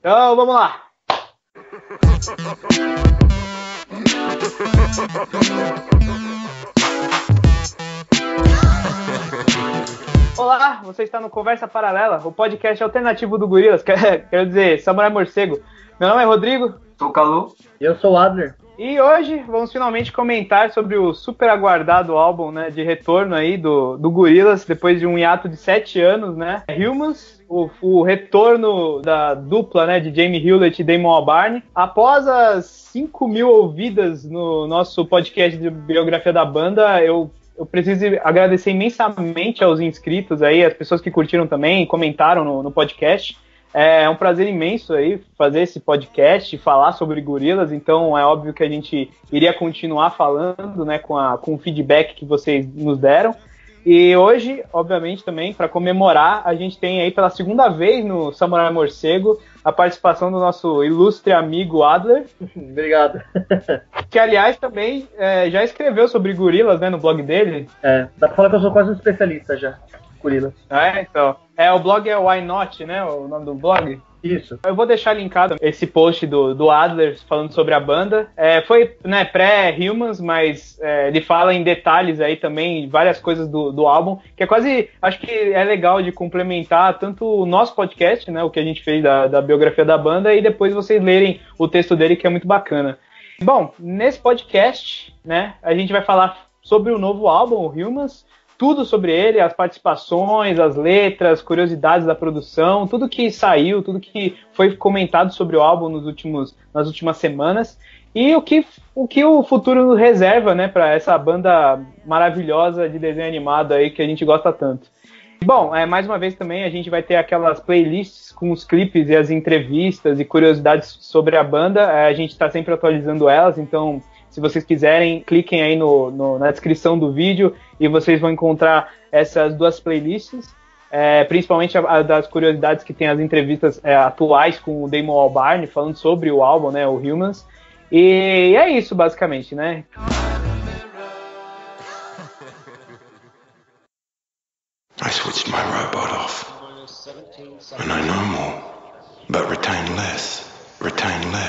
Então, vamos lá. Olá, você está no Conversa Paralela, o podcast alternativo do Gorilas, quero dizer, Samurai Morcego. Meu nome é Rodrigo. Sou o Calu. E eu sou o Adler. E hoje vamos finalmente comentar sobre o super aguardado álbum né, de retorno aí do, do Gorillaz, depois de um hiato de sete anos, né? Humans, o, o retorno da dupla né, de Jamie Hewlett e Damon Albarn. Após as 5 mil ouvidas no nosso podcast de biografia da banda, eu eu preciso agradecer imensamente aos inscritos aí, as pessoas que curtiram também, comentaram no, no podcast. É um prazer imenso aí fazer esse podcast, falar sobre gorilas, então é óbvio que a gente iria continuar falando, né, com, a, com o feedback que vocês nos deram. E hoje, obviamente, também, para comemorar, a gente tem aí pela segunda vez no Samurai Morcego a participação do nosso ilustre amigo Adler. Obrigado. que, aliás, também é, já escreveu sobre gorilas, né, no blog dele. É, dá pra falar que eu sou quase um especialista já. Gorilas. É, então. É, o blog é Why Not, né? O nome do blog. Isso. Eu vou deixar linkado esse post do, do Adler falando sobre a banda. É, foi né, pré-Humans, mas é, ele fala em detalhes aí também, várias coisas do, do álbum, que é quase, acho que é legal de complementar tanto o nosso podcast, né, o que a gente fez da, da biografia da banda, e depois vocês lerem o texto dele, que é muito bacana. Bom, nesse podcast, né, a gente vai falar sobre o novo álbum, o Humans, tudo sobre ele, as participações, as letras, curiosidades da produção, tudo que saiu, tudo que foi comentado sobre o álbum nos últimos, nas últimas semanas e o que o, que o futuro reserva, né, para essa banda maravilhosa de desenho animado aí que a gente gosta tanto. Bom, é, mais uma vez também a gente vai ter aquelas playlists com os clipes e as entrevistas e curiosidades sobre a banda. É, a gente está sempre atualizando elas, então se vocês quiserem, cliquem aí no, no, na descrição do vídeo e vocês vão encontrar essas duas playlists. É, principalmente a, a, das curiosidades que tem as entrevistas é, atuais com o Damon Albarn falando sobre o álbum, né, o Humans. E é isso basicamente, né? I switched my robot off. And I know more, but retain less, retain less.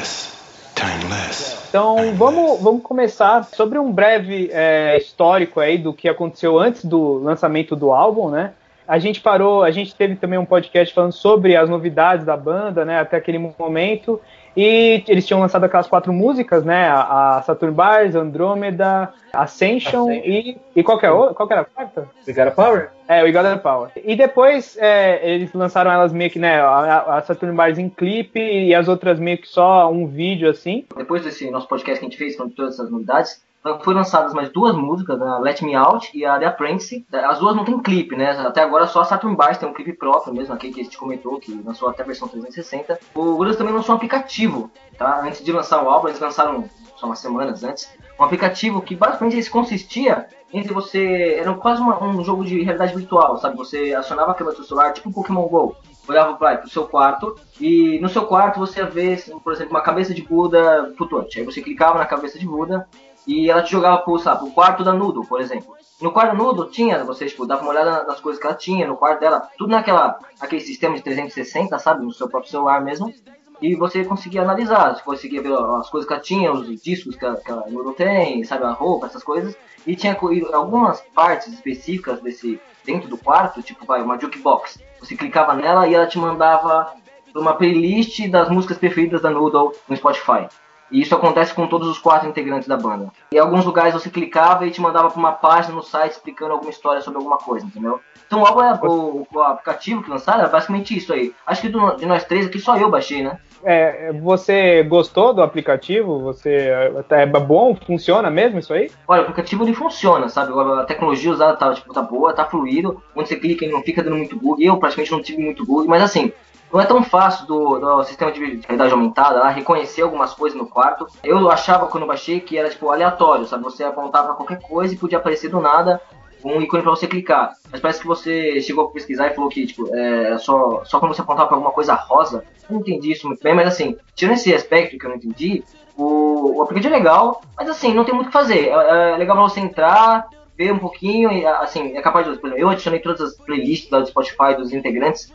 Então vamos, vamos começar sobre um breve é, histórico aí do que aconteceu antes do lançamento do álbum, né? A gente parou, a gente teve também um podcast falando sobre as novidades da banda, né? Até aquele momento. E eles tinham lançado aquelas quatro músicas, né? A, Saturn Bars, Andromeda, Ascension, e, e qual, que é, qual que era a quarta? We Got a Power? É, We Got a Power. E depois é, eles lançaram elas meio que, né? A, a Saturn Bars em clipe e as outras meio que só um vídeo assim. Depois desse nosso podcast que a gente fez com todas essas novidades, foram lançadas mais duas músicas, né? Let Me Out e a The Apprentice. As duas não tem clipe, né? Até agora só a Saturn Bars tem um clipe próprio mesmo, aquele que a gente comentou, que lançou até a versão 360. O Gorillaz também lançou um aplicativo, tá? Antes de lançar o álbum, eles lançaram só umas semanas antes, um aplicativo que basicamente consistia entre você. Era quase uma, um jogo de realidade virtual, sabe? Você acionava a câmera do celular, tipo um Pokémon GO. Olhava para o seu quarto e no seu quarto você ia ver, por exemplo, uma cabeça de Buda flutuante. Aí você clicava na cabeça de Buda e ela te jogava pro, sabe, pro quarto da Nudo, por exemplo. No quarto Nudo tinha, você tipo, dava uma olhada nas coisas que ela tinha, no quarto dela, tudo naquela, aquele sistema de 360, sabe, no seu próprio celular mesmo. E você conseguia analisar, você conseguia ver as coisas que ela tinha, os discos que a, que tem, sabe, a roupa, essas coisas. E tinha algumas partes específicas desse, dentro do quarto, tipo, vai, uma jukebox. Você clicava nela e ela te mandava uma playlist das músicas preferidas da Noodle no Spotify. E isso acontece com todos os quatro integrantes da banda. Em alguns lugares você clicava e te mandava para uma página no site explicando alguma história sobre alguma coisa, entendeu? Então o álbum é o, o aplicativo que lançaram é basicamente isso aí. Acho que do, de nós três aqui só eu baixei, né? É, você gostou do aplicativo? Você é bom? Funciona mesmo isso aí? Olha, o aplicativo ele funciona, sabe? A tecnologia usada tá, tipo, tá boa, tá fluido. Onde você clica ele não fica dando muito bug. Eu praticamente não tive muito bug, mas assim, não é tão fácil do, do sistema de realidade aumentada lá reconhecer algumas coisas no quarto. Eu achava quando baixei que era tipo aleatório, sabe? Você apontava qualquer coisa e podia aparecer do nada um ícone para você clicar. Mas parece que você chegou a pesquisar e falou que tipo, é só, só quando você apontava para alguma coisa rosa. Não entendi isso muito bem, mas assim, tirando esse aspecto que eu não entendi, o, o aplicativo é legal, mas assim, não tem muito o que fazer. É, é legal pra você entrar, ver um pouquinho, e assim, é capaz de. Por exemplo, eu adicionei todas as playlists do Spotify dos integrantes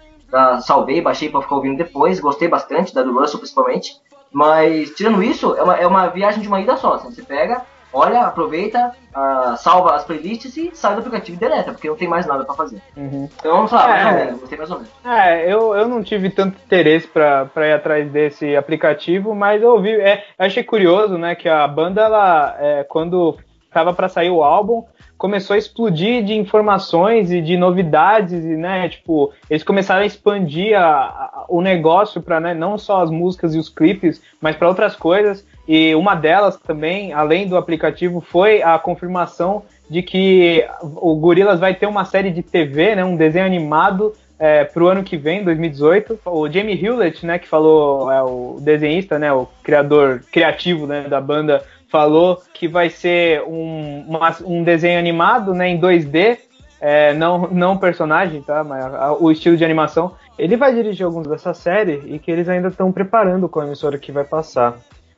salvei, baixei pra ficar ouvindo depois, gostei bastante da do Russell principalmente. Mas, tirando isso, é uma, é uma viagem de uma ida só. Assim, você pega, olha, aproveita, uh, salva as playlists e sai do aplicativo e deleta, porque não tem mais nada para fazer. Uhum. Então, sabe, é, mais ou menos, gostei mais ou menos. É, eu, eu não tive tanto interesse para ir atrás desse aplicativo, mas eu ouvi, é, achei curioso, né, que a banda, ela, é, quando tava para sair o álbum, começou a explodir de informações e de novidades, e, né, tipo, eles começaram a expandir a, a, o negócio para né, não só as músicas e os clipes, mas para outras coisas. E uma delas também, além do aplicativo, foi a confirmação de que o Gorilas vai ter uma série de TV, né, um desenho animado é, para o ano que vem, 2018. O Jamie Hewlett, né, que falou, é o desenhista, né, o criador criativo né, da banda, falou que vai ser um, uma, um desenho animado né, em 2D, é, não, não personagem, tá? Mas a, o estilo de animação. Ele vai dirigir alguns dessa série e que eles ainda estão preparando com a emissora que vai passar.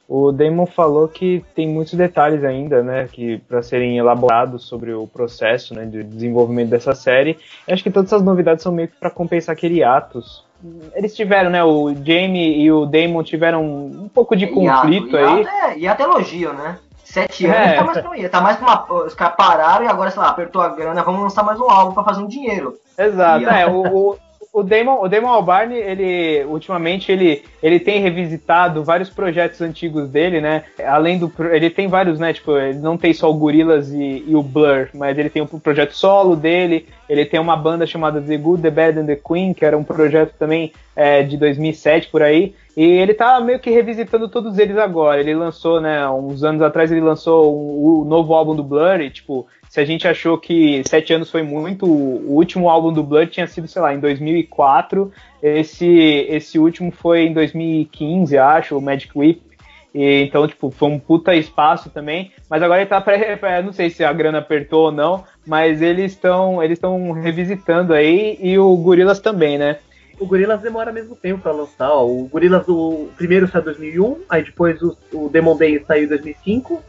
O Damon falou que tem muitos detalhes ainda, né, que para serem elaborados sobre o processo, né, de desenvolvimento dessa série. Eu acho que todas essas novidades são meio que para compensar aquele atos. Eles tiveram, né, o Jamie e o Damon tiveram um pouco de conflito aí. É, e até elogio, né? Sete anos é. tá mais pra Tá mais pra uma. Os caras pararam e agora, sei lá, apertou a grana, vamos lançar mais um álbum pra fazer um dinheiro. Exato, e, é. o, o Damon, o Damon Albarn, ele ultimamente ele, ele tem revisitado vários projetos antigos dele, né? Além do ele tem vários, né? Tipo, ele não tem só o Gorillaz e, e o Blur, mas ele tem um projeto solo dele. Ele tem uma banda chamada The Good, The Bad and The Queen, que era um projeto também é, de 2007 por aí. E ele tá meio que revisitando todos eles agora. Ele lançou, né, uns anos atrás, ele lançou o um novo álbum do Blur, e, tipo, se a gente achou que sete anos foi muito, o último álbum do Blood tinha sido, sei lá, em 2004. Esse, esse último foi em 2015, acho, o Magic Whip. E, então, tipo, foi um puta espaço também. Mas agora ele tá pra, não sei se a grana apertou ou não, mas eles estão eles revisitando aí e o Gorillaz também, né? O Gorillaz demora mesmo tempo para lançar. Ó. O Gorillaz o primeiro saiu em 2001, aí depois o, o Demon Day saiu em 2005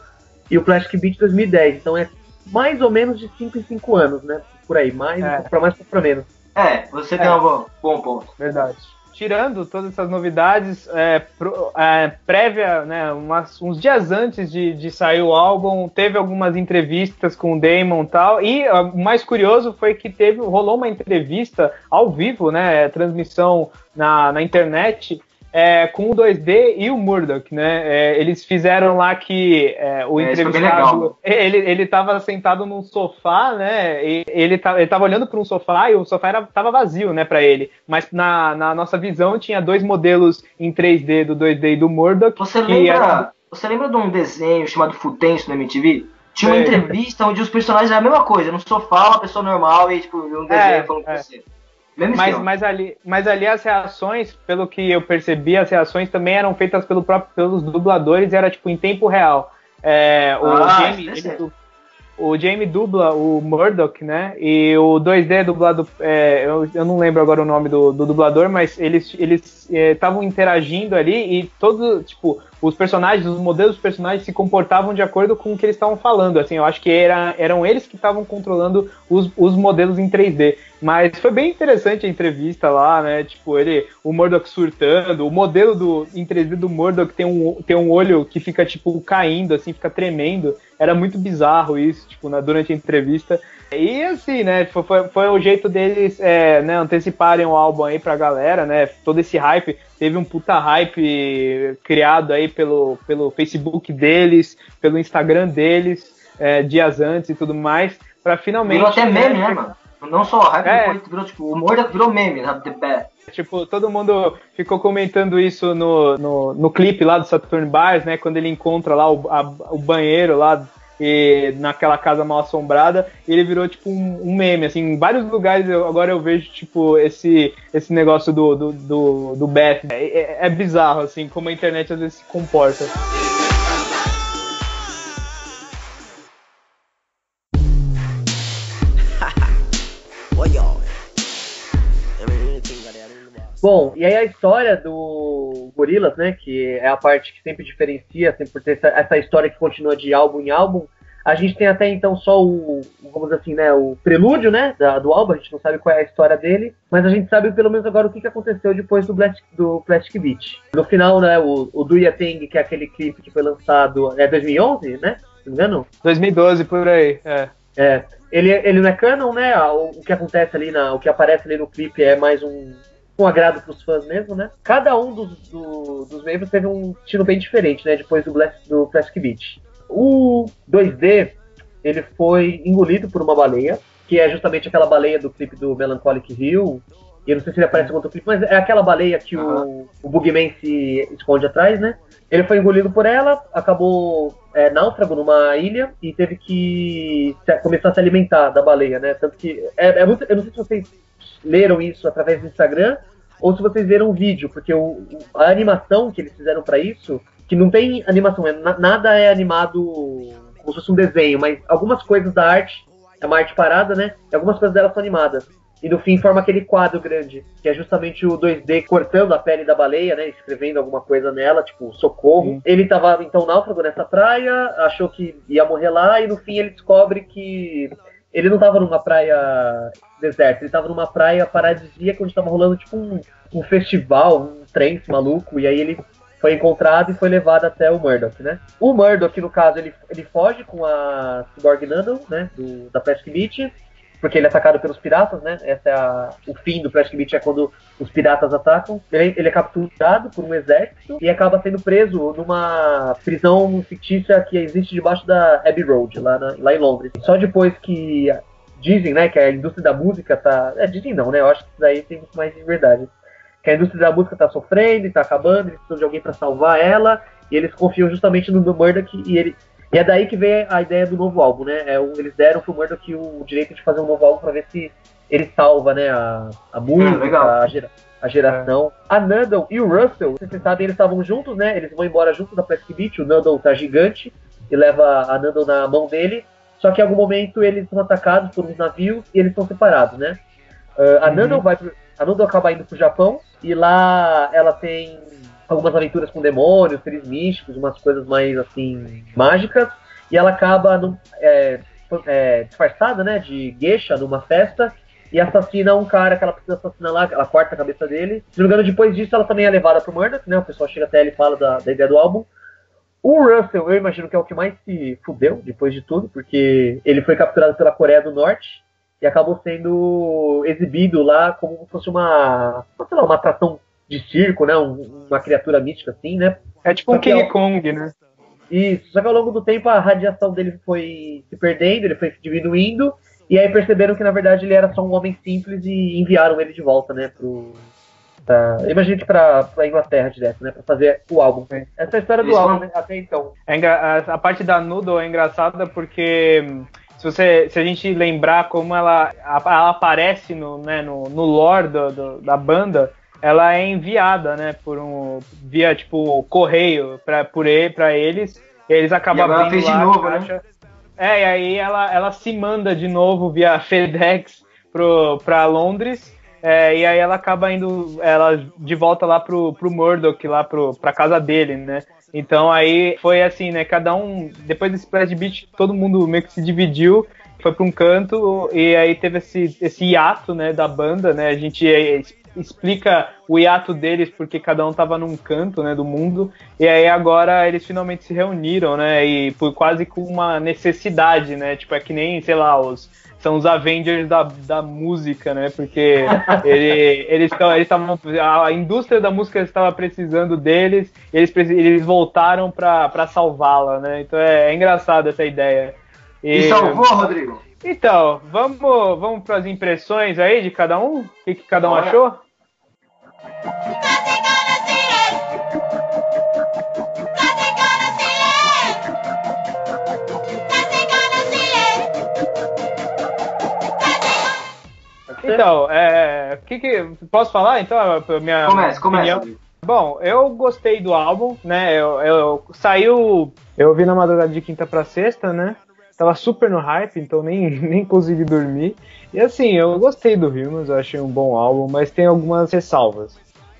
e o Plastic Beach 2010. Então é mais ou menos de 5 em 5 anos, né? Por aí, mais é. para mais para menos. É, você tem é. um bom, bom ponto. Verdade tirando todas essas novidades, é, pro, é, prévia, né, umas, uns dias antes de, de, sair o álbum, teve algumas entrevistas com o Damon e tal, e o mais curioso foi que teve, rolou uma entrevista ao vivo, né, transmissão na, na internet, é, com o 2D e o Murdoch, né? É, eles fizeram lá que é, o é, entrevistado ele ele estava sentado num sofá, né? E ele estava ele olhando para um sofá e o sofá era, tava vazio, né, para ele. Mas na, na nossa visão tinha dois modelos em 3D do 2D e do Murdoch. Você lembra? Era... Você lembra de um desenho chamado Futenso no MTV? Tinha uma entrevista onde os personagens eram a mesma coisa, no sofá, uma pessoa normal e tipo um desenho é, falando com é. Mas, mas, ali, mas ali as reações, pelo que eu percebi, as reações também eram feitas pelo próprio, pelos dubladores, era tipo em tempo real. É, o, ah, Jamie, ele, o Jamie dubla o Murdoch, né? E o 2D é dublado. É, eu, eu não lembro agora o nome do, do dublador, mas eles estavam eles, é, interagindo ali e todo, tipo, os personagens, os modelos dos personagens se comportavam de acordo com o que eles estavam falando. Assim, eu acho que era, eram eles que estavam controlando os, os modelos em 3D. Mas foi bem interessante a entrevista lá, né? Tipo, ele, o Murdoch surtando, o modelo do, em 3D do Murdoch tem um, tem um olho que fica, tipo, caindo, assim, fica tremendo. Era muito bizarro isso, tipo, na, durante a entrevista. E assim, né? Foi, foi o jeito deles é, né, anteciparem o álbum aí pra galera, né? Todo esse hype. Teve um puta hype criado aí pelo, pelo Facebook deles, pelo Instagram deles, é, dias antes e tudo mais. Pra finalmente. Virou até meme, né, mano? Não só hype, é. virou, tipo, o humor virou meme, sabe? The pé. Tipo, todo mundo ficou comentando isso no, no, no clipe lá do Saturn Bars, né? Quando ele encontra lá o, a, o banheiro lá e naquela casa mal assombrada, ele virou tipo um, um, meme, assim, em vários lugares eu, agora eu vejo tipo esse, esse negócio do, do, do, do Beth. É, é, é bizarro, assim, como a internet às vezes se comporta. Bom, e aí a história do Gorillaz, né, que é a parte que sempre diferencia, sempre por ter essa, essa história que continua de álbum em álbum, A gente tem até então só o, vamos dizer assim, né, o prelúdio, né, da, do álbum, a gente não sabe qual é a história dele, mas a gente sabe pelo menos agora o que, que aconteceu depois do, Plastic, do Plastic Beach. No final, né, o, o Do Ya Thing, que é aquele clipe que foi lançado, é 2011, né, se não me engano? 2012, por aí, é. É, ele, ele não é canon, né, o, o que acontece ali, na, o que aparece ali no clipe é mais um, um agrado para os fãs mesmo, né? Cada um dos, do, dos membros teve um estilo bem diferente, né? Depois do, Blast, do Plastic Beach. O 2D, ele foi engolido por uma baleia, que é justamente aquela baleia do clipe do Melancholic Hill. E eu não sei se ele aparece em outro clipe, mas é aquela baleia que uhum. o, o Bugman se esconde atrás, né? Ele foi engolido por ela, acabou é, náufrago numa ilha e teve que se, começar a se alimentar da baleia, né? Tanto que. É, é muito, eu não sei se vocês leram isso através do Instagram ou se vocês viram o vídeo, porque o, a animação que eles fizeram para isso, que não tem animação, é, nada é animado como se fosse um desenho, mas algumas coisas da arte, é uma arte parada, né? E algumas coisas dela são animadas. E no fim forma aquele quadro grande, que é justamente o 2D cortando a pele da baleia, né? Escrevendo alguma coisa nela, tipo, socorro. Sim. Ele tava então náufrago nessa praia, achou que ia morrer lá, e no fim ele descobre que ele não tava numa praia deserta, ele tava numa praia paradisíaca onde tava rolando tipo um, um festival, um trem maluco, e aí ele foi encontrado e foi levado até o Murdoch, né? O Murdoch, no caso, ele, ele foge com a Cyborg Nando, né, do, da Plastic Beach, porque ele é atacado pelos piratas, né? Essa é a, o fim do Plastic Beach é quando os piratas atacam. Ele, ele, é capturado por um exército e acaba sendo preso numa prisão fictícia que existe debaixo da Abbey Road, lá, na, lá em Londres. Só depois que dizem, né, que a indústria da música tá. É, dizem não, né? Eu acho que isso daí tem muito mais de verdade. Que a indústria da música tá sofrendo tá acabando, eles precisam de alguém para salvar ela, e eles confiam justamente no Murdoch e ele. E é daí que vem a ideia do novo álbum, né? É, eles deram pro Murdoch o direito de fazer um novo álbum para ver se ele salva, né, a, a música, a, gera, a, geração. É. A Nuddle e o Russell, vocês sabem, eles estavam juntos, né? Eles vão embora juntos da Plastic Beach, o Nuddle tá gigante e leva a Nuddle na mão dele, só que em algum momento eles são atacados por uns navios e eles são separados, né? Uh, a uhum. Vai pro, a Nando acaba indo pro Japão e lá ela tem algumas aventuras com demônios, seres místicos, umas coisas mais assim mágicas e ela acaba é, é, disfarçada, né, de geisha numa festa e assassina um cara que ela precisa assassinar lá, ela corta a cabeça dele. Se não me engano, depois disso ela também é levada pro Murdoch, né? O pessoal chega até ele e fala da, da ideia do álbum. O Russell, eu imagino que é o que mais se fudeu depois de tudo, porque ele foi capturado pela Coreia do Norte e acabou sendo exibido lá como se fosse uma, sei lá, uma atração de circo, né? Um, uma criatura mística assim, né? É tipo um King ao... Kong, né? Isso, só que ao longo do tempo a radiação dele foi se perdendo, ele foi diminuindo, e aí perceberam que na verdade ele era só um homem simples e enviaram ele de volta, né, pro, Pra, imagina que pra, pra Inglaterra direto, né? Pra fazer o álbum. Essa é a história do Isso álbum, né? Até então. É a, a, parte da Noodle é engraçada porque se, você, se a gente lembrar como ela, ela aparece no, né, no, no lore do, do, da banda, ela é enviada, né, por um via tipo correio para por ele, para eles, e eles acabam e abrindo lá novo, né? É, e aí ela, ela se manda de novo via FedEx pro, pra Londres é, e aí ela acaba indo ela de volta lá pro, pro Murdoch, lá pro, pra casa dele, né? Então aí foi assim, né? Cada um, depois desse Splash Beat, todo mundo meio que se dividiu, foi para um canto, e aí teve esse, esse hiato, né, da banda, né? A gente explica o hiato deles porque cada um tava num canto, né, do mundo. E aí agora eles finalmente se reuniram, né? E por quase com uma necessidade, né? Tipo, é que nem, sei lá, os são os Avengers da, da música, né? Porque ele, eles estavam. A indústria da música estava precisando deles, e eles, eles voltaram para salvá-la, né? Então é, é engraçado essa ideia. E, e salvou, Rodrigo? Então, vamos, vamos para as impressões aí de cada um? O que, que cada um Bora. achou? Então, é, que que posso falar? Então, minha começa, começa. Bom, eu gostei do álbum, né? Eu, eu saiu, eu vi na madrugada de quinta para sexta, né? Tava super no hype, então nem, nem consegui dormir. E assim, eu gostei do Humans, eu achei um bom álbum, mas tem algumas ressalvas.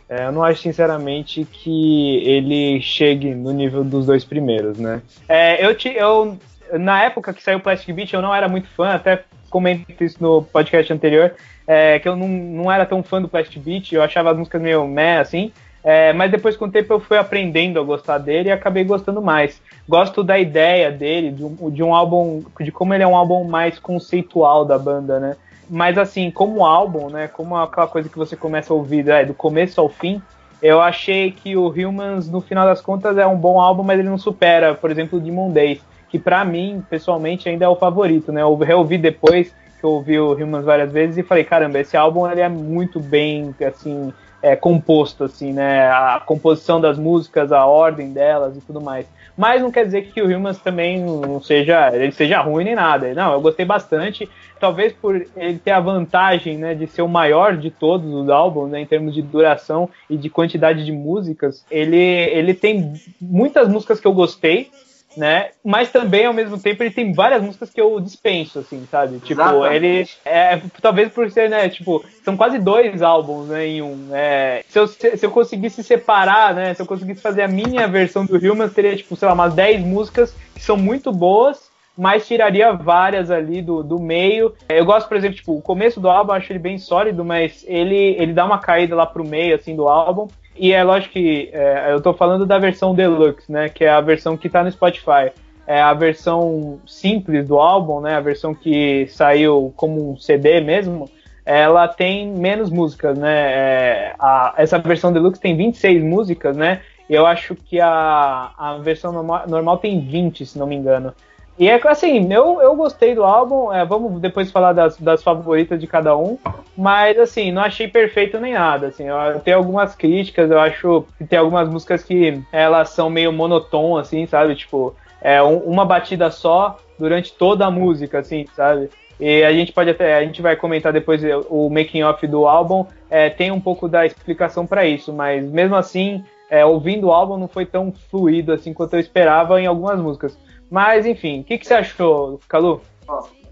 É, eu não acho sinceramente que ele chegue no nível dos dois primeiros, né? É, eu, te, eu na época que saiu Plastic Beach, eu não era muito fã, até comento isso no podcast anterior, é, que eu não, não era tão fã do Plastic Beach, eu achava as músicas meio meh, assim. É, mas depois com o tempo eu fui aprendendo a gostar dele e acabei gostando mais. Gosto da ideia dele, de um, de um álbum, de como ele é um álbum mais conceitual da banda, né? Mas assim, como álbum, né? Como aquela coisa que você começa a ouvir é, do começo ao fim, eu achei que o Humans, no final das contas, é um bom álbum, mas ele não supera, por exemplo, o Demon Days, que para mim, pessoalmente, ainda é o favorito, né? Eu reouvi depois que eu ouvi o Humans várias vezes e falei, caramba, esse álbum ele é muito bem, assim, é, composto, assim, né? A composição das músicas, a ordem delas e tudo mais. Mas não quer dizer que o Humans também não seja, ele seja ruim nem nada. Não, eu gostei bastante. Talvez por ele ter a vantagem, né, de ser o maior de todos os álbuns, né, em termos de duração e de quantidade de músicas. Ele, ele tem muitas músicas que eu gostei, né? Mas também, ao mesmo tempo, ele tem várias músicas que eu dispenso, assim, sabe? Tipo, Exatamente. ele. É, talvez por ser, né? Tipo, são quase dois álbuns, né? Em um. É, se, eu, se eu conseguisse separar, né? Se eu conseguisse fazer a minha versão do Humans, teria, tipo, sei lá, umas 10 músicas que são muito boas mas tiraria várias ali do, do meio. Eu gosto, por exemplo, tipo, o começo do álbum eu acho ele bem sólido, mas ele, ele dá uma caída lá pro meio, assim, do álbum. E é lógico que é, eu tô falando da versão deluxe, né? Que é a versão que tá no Spotify. É a versão simples do álbum, né? A versão que saiu como um CD mesmo. Ela tem menos músicas, né? É, a, essa versão deluxe tem 26 músicas, né? E eu acho que a, a versão normal, normal tem 20, se não me engano. E é assim, eu, eu gostei do álbum, é, vamos depois falar das, das favoritas de cada um, mas assim, não achei perfeito nem nada, assim, eu tenho algumas críticas, eu acho que tem algumas músicas que elas são meio monotom, assim, sabe, tipo, é um, uma batida só durante toda a música, assim, sabe, e a gente pode até, a gente vai comentar depois o making off do álbum, é, tem um pouco da explicação para isso, mas mesmo assim, é, ouvindo o álbum não foi tão fluido assim quanto eu esperava em algumas músicas. Mas, enfim, o que, que você achou, Calu?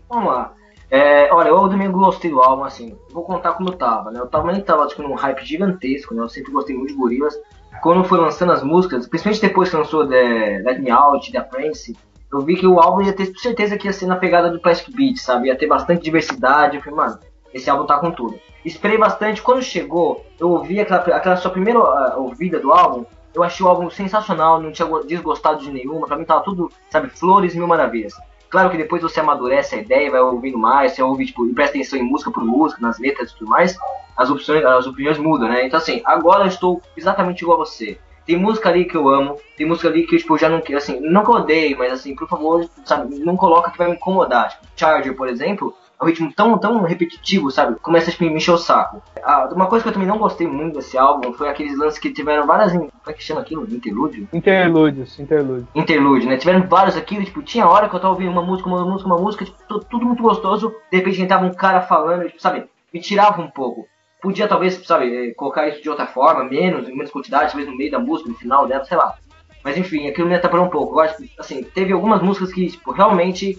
Vamos lá. É, olha, eu domingo gostei do álbum, assim, vou contar como eu tava, né? Eu também tava tipo, num hype gigantesco, né? Eu sempre gostei muito de gorilas. Quando foi lançando as músicas, principalmente depois que lançou The Let Me Out, The Prince, eu vi que o álbum ia ter certeza que ia ser na pegada do Plastic Beat, sabe? Ia ter bastante diversidade. Eu falei, mano, esse álbum tá com tudo. Esperei bastante. Quando chegou, eu ouvi aquela, aquela sua primeira uh, ouvida do álbum. Eu achei o álbum sensacional, não tinha desgostado de nenhuma. Pra mim tava tudo, sabe, flores mil maravilhas. Claro que depois você amadurece a ideia, vai ouvindo mais, você ouve, tipo, e presta atenção em música por música, nas letras e tudo mais, as opções, as opiniões mudam, né? Então assim, agora eu estou exatamente igual a você. Tem música ali que eu amo, tem música ali que eu, tipo, já não, assim, não que eu odeio, mas assim, por favor, sabe, não coloca que vai me incomodar. Tipo, Charger, por exemplo, um ritmo tão, tão repetitivo, sabe? Começa a me encher o saco. Ah, uma coisa que eu também não gostei muito desse álbum foi aqueles lances que tiveram várias. Como é que chama aquilo? Interlúdio? Interlúdios, interlúdio. Interlúdio, né? Tiveram vários aqui, tipo, tinha hora que eu tava ouvindo uma música, uma música, uma música, tipo, tudo muito gostoso, de repente entrava um cara falando, tipo, sabe? Me tirava um pouco. Podia talvez, sabe, eh, colocar isso de outra forma, menos, em menos quantidade, talvez no meio da música, no final dela, sei lá. Mas enfim, aquilo me atrapalhou um pouco. Eu acho que, assim, teve algumas músicas que, tipo, realmente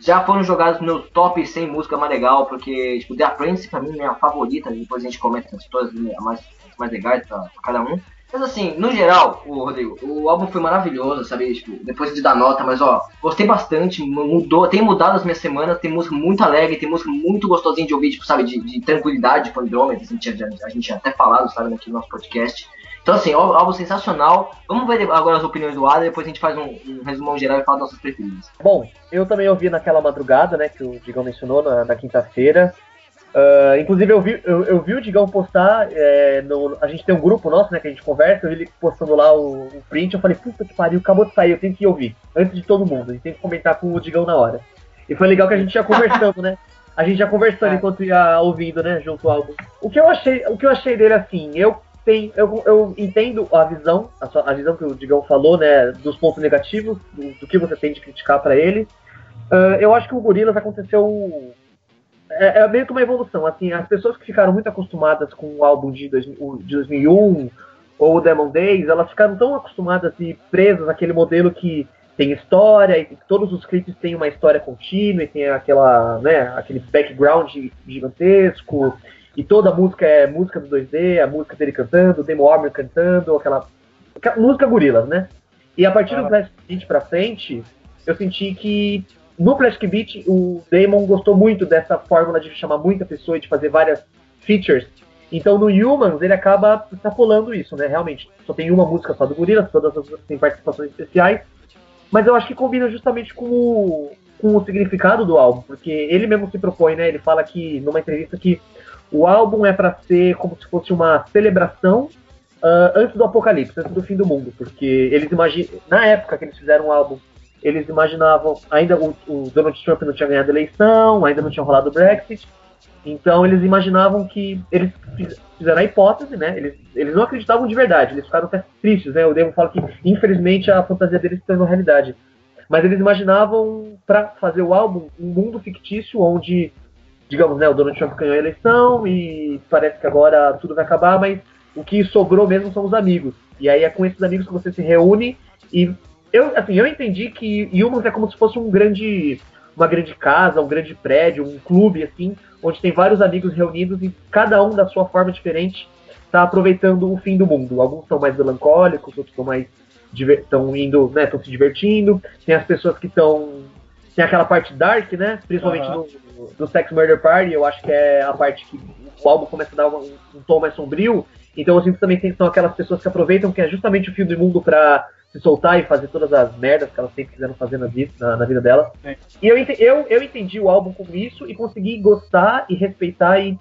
já foram jogados no top 100 música mais legal, porque, tipo, The Apprentice pra mim é a favorita, depois a gente comenta as todas as mais, mais legais pra, pra, cada um. Mas assim, no geral, o Rodrigo, o álbum foi maravilhoso, sabe? Tipo, depois de dar nota, mas ó, gostei bastante, mudou, tem mudado as minhas semanas, tem música muito alegre, tem música muito gostosinha de ouvir, tipo, sabe, de, de tranquilidade, de andrômeda, a gente, a, gente até falado, sabe, aqui no nosso podcast. Então, assim, algo sensacional. Vamos ver agora as opiniões do Adam, depois a gente faz um, um resumão geral e fala das nossas preferidas. Bom, eu também ouvi naquela madrugada, né, que o Digão mencionou, na, na quinta-feira. Uh, inclusive, eu vi, eu, eu, vi o Digão postar, é, no, a gente tem um grupo nosso, né, que a gente conversa, eu vi ele postando lá o, o print, eu falei, puta que pariu, acabou de sair, eu tenho que ouvir, antes de todo mundo, a gente tem que comentar com o Digão na hora. E foi legal que a gente já conversando, né? A gente já conversando é. enquanto ia ouvindo, né, junto ao álbum. O que eu achei, o que eu achei dele assim, eu eu, eu entendo a visão, a, sua, a, visão que o Digão falou, né, dos pontos negativos, do, do que você tem de criticar para ele. Uh, eu acho que o Gorillaz aconteceu é, é, meio que uma evolução. Assim, as pessoas que ficaram muito acostumadas com o álbum de, dois, de 2001 ou o Demon Days, elas ficaram tão acostumadas e presas naquele modelo que tem história e todos os clipes têm uma história contínua e tem aquela, né, aquele background gigantesco e toda a música é música do 2D, a música dele cantando, o Demo Armour cantando, aquela, aquela música gorilas, né? E a partir ah. do Blast 20 pra frente, eu senti que no Plastic Beach o Damon gostou muito dessa fórmula de chamar muita pessoa e de fazer várias features. Então no Humans ele acaba extrapolando isso, né? Realmente, só tem uma música só do Gorillaz, todas as outras têm participações especiais. Mas eu acho que combina justamente com o, com o significado do álbum, porque ele mesmo se propõe, né? Ele fala que numa entrevista que o álbum é para ser como se fosse uma celebração uh, antes do apocalipse, antes do fim do mundo, porque eles imaginam, na época que eles fizeram o álbum, eles imaginavam, ainda o, o Donald Trump não tinha ganhado a eleição, ainda não tinha rolado o Brexit, então eles imaginavam que eles fizeram a hipótese, né? Eles, eles não acreditavam de verdade, eles ficaram até tristes, né? O Damon fala que infelizmente a fantasia deles se tornou realidade. Mas eles imaginavam para fazer o álbum um mundo fictício onde, digamos, né, o Donald Trump ganhou a eleição e parece que agora tudo vai acabar, mas o que sobrou mesmo são os amigos. E aí é com esses amigos que você se reúne e eu, assim, eu entendi que Humans é como se fosse um grande uma grande casa, um grande prédio, um clube, assim, onde tem vários amigos reunidos e cada um da sua forma diferente está aproveitando o fim do mundo. Alguns são mais melancólicos, outros estão mais estão indo, né, estão se divertindo. Tem as pessoas que estão tem aquela parte dark, né? Principalmente uhum. no, no Sex Murder Party, eu acho que é a parte que o álbum começa a dar um, um tom mais sombrio. Então eu sinto também que são aquelas pessoas que aproveitam que é justamente o fim do mundo para se soltar e fazer todas as merdas que elas sempre quiseram fazer na vida, na, na vida dela. E eu, eu, eu entendi o álbum como isso e consegui gostar e respeitar e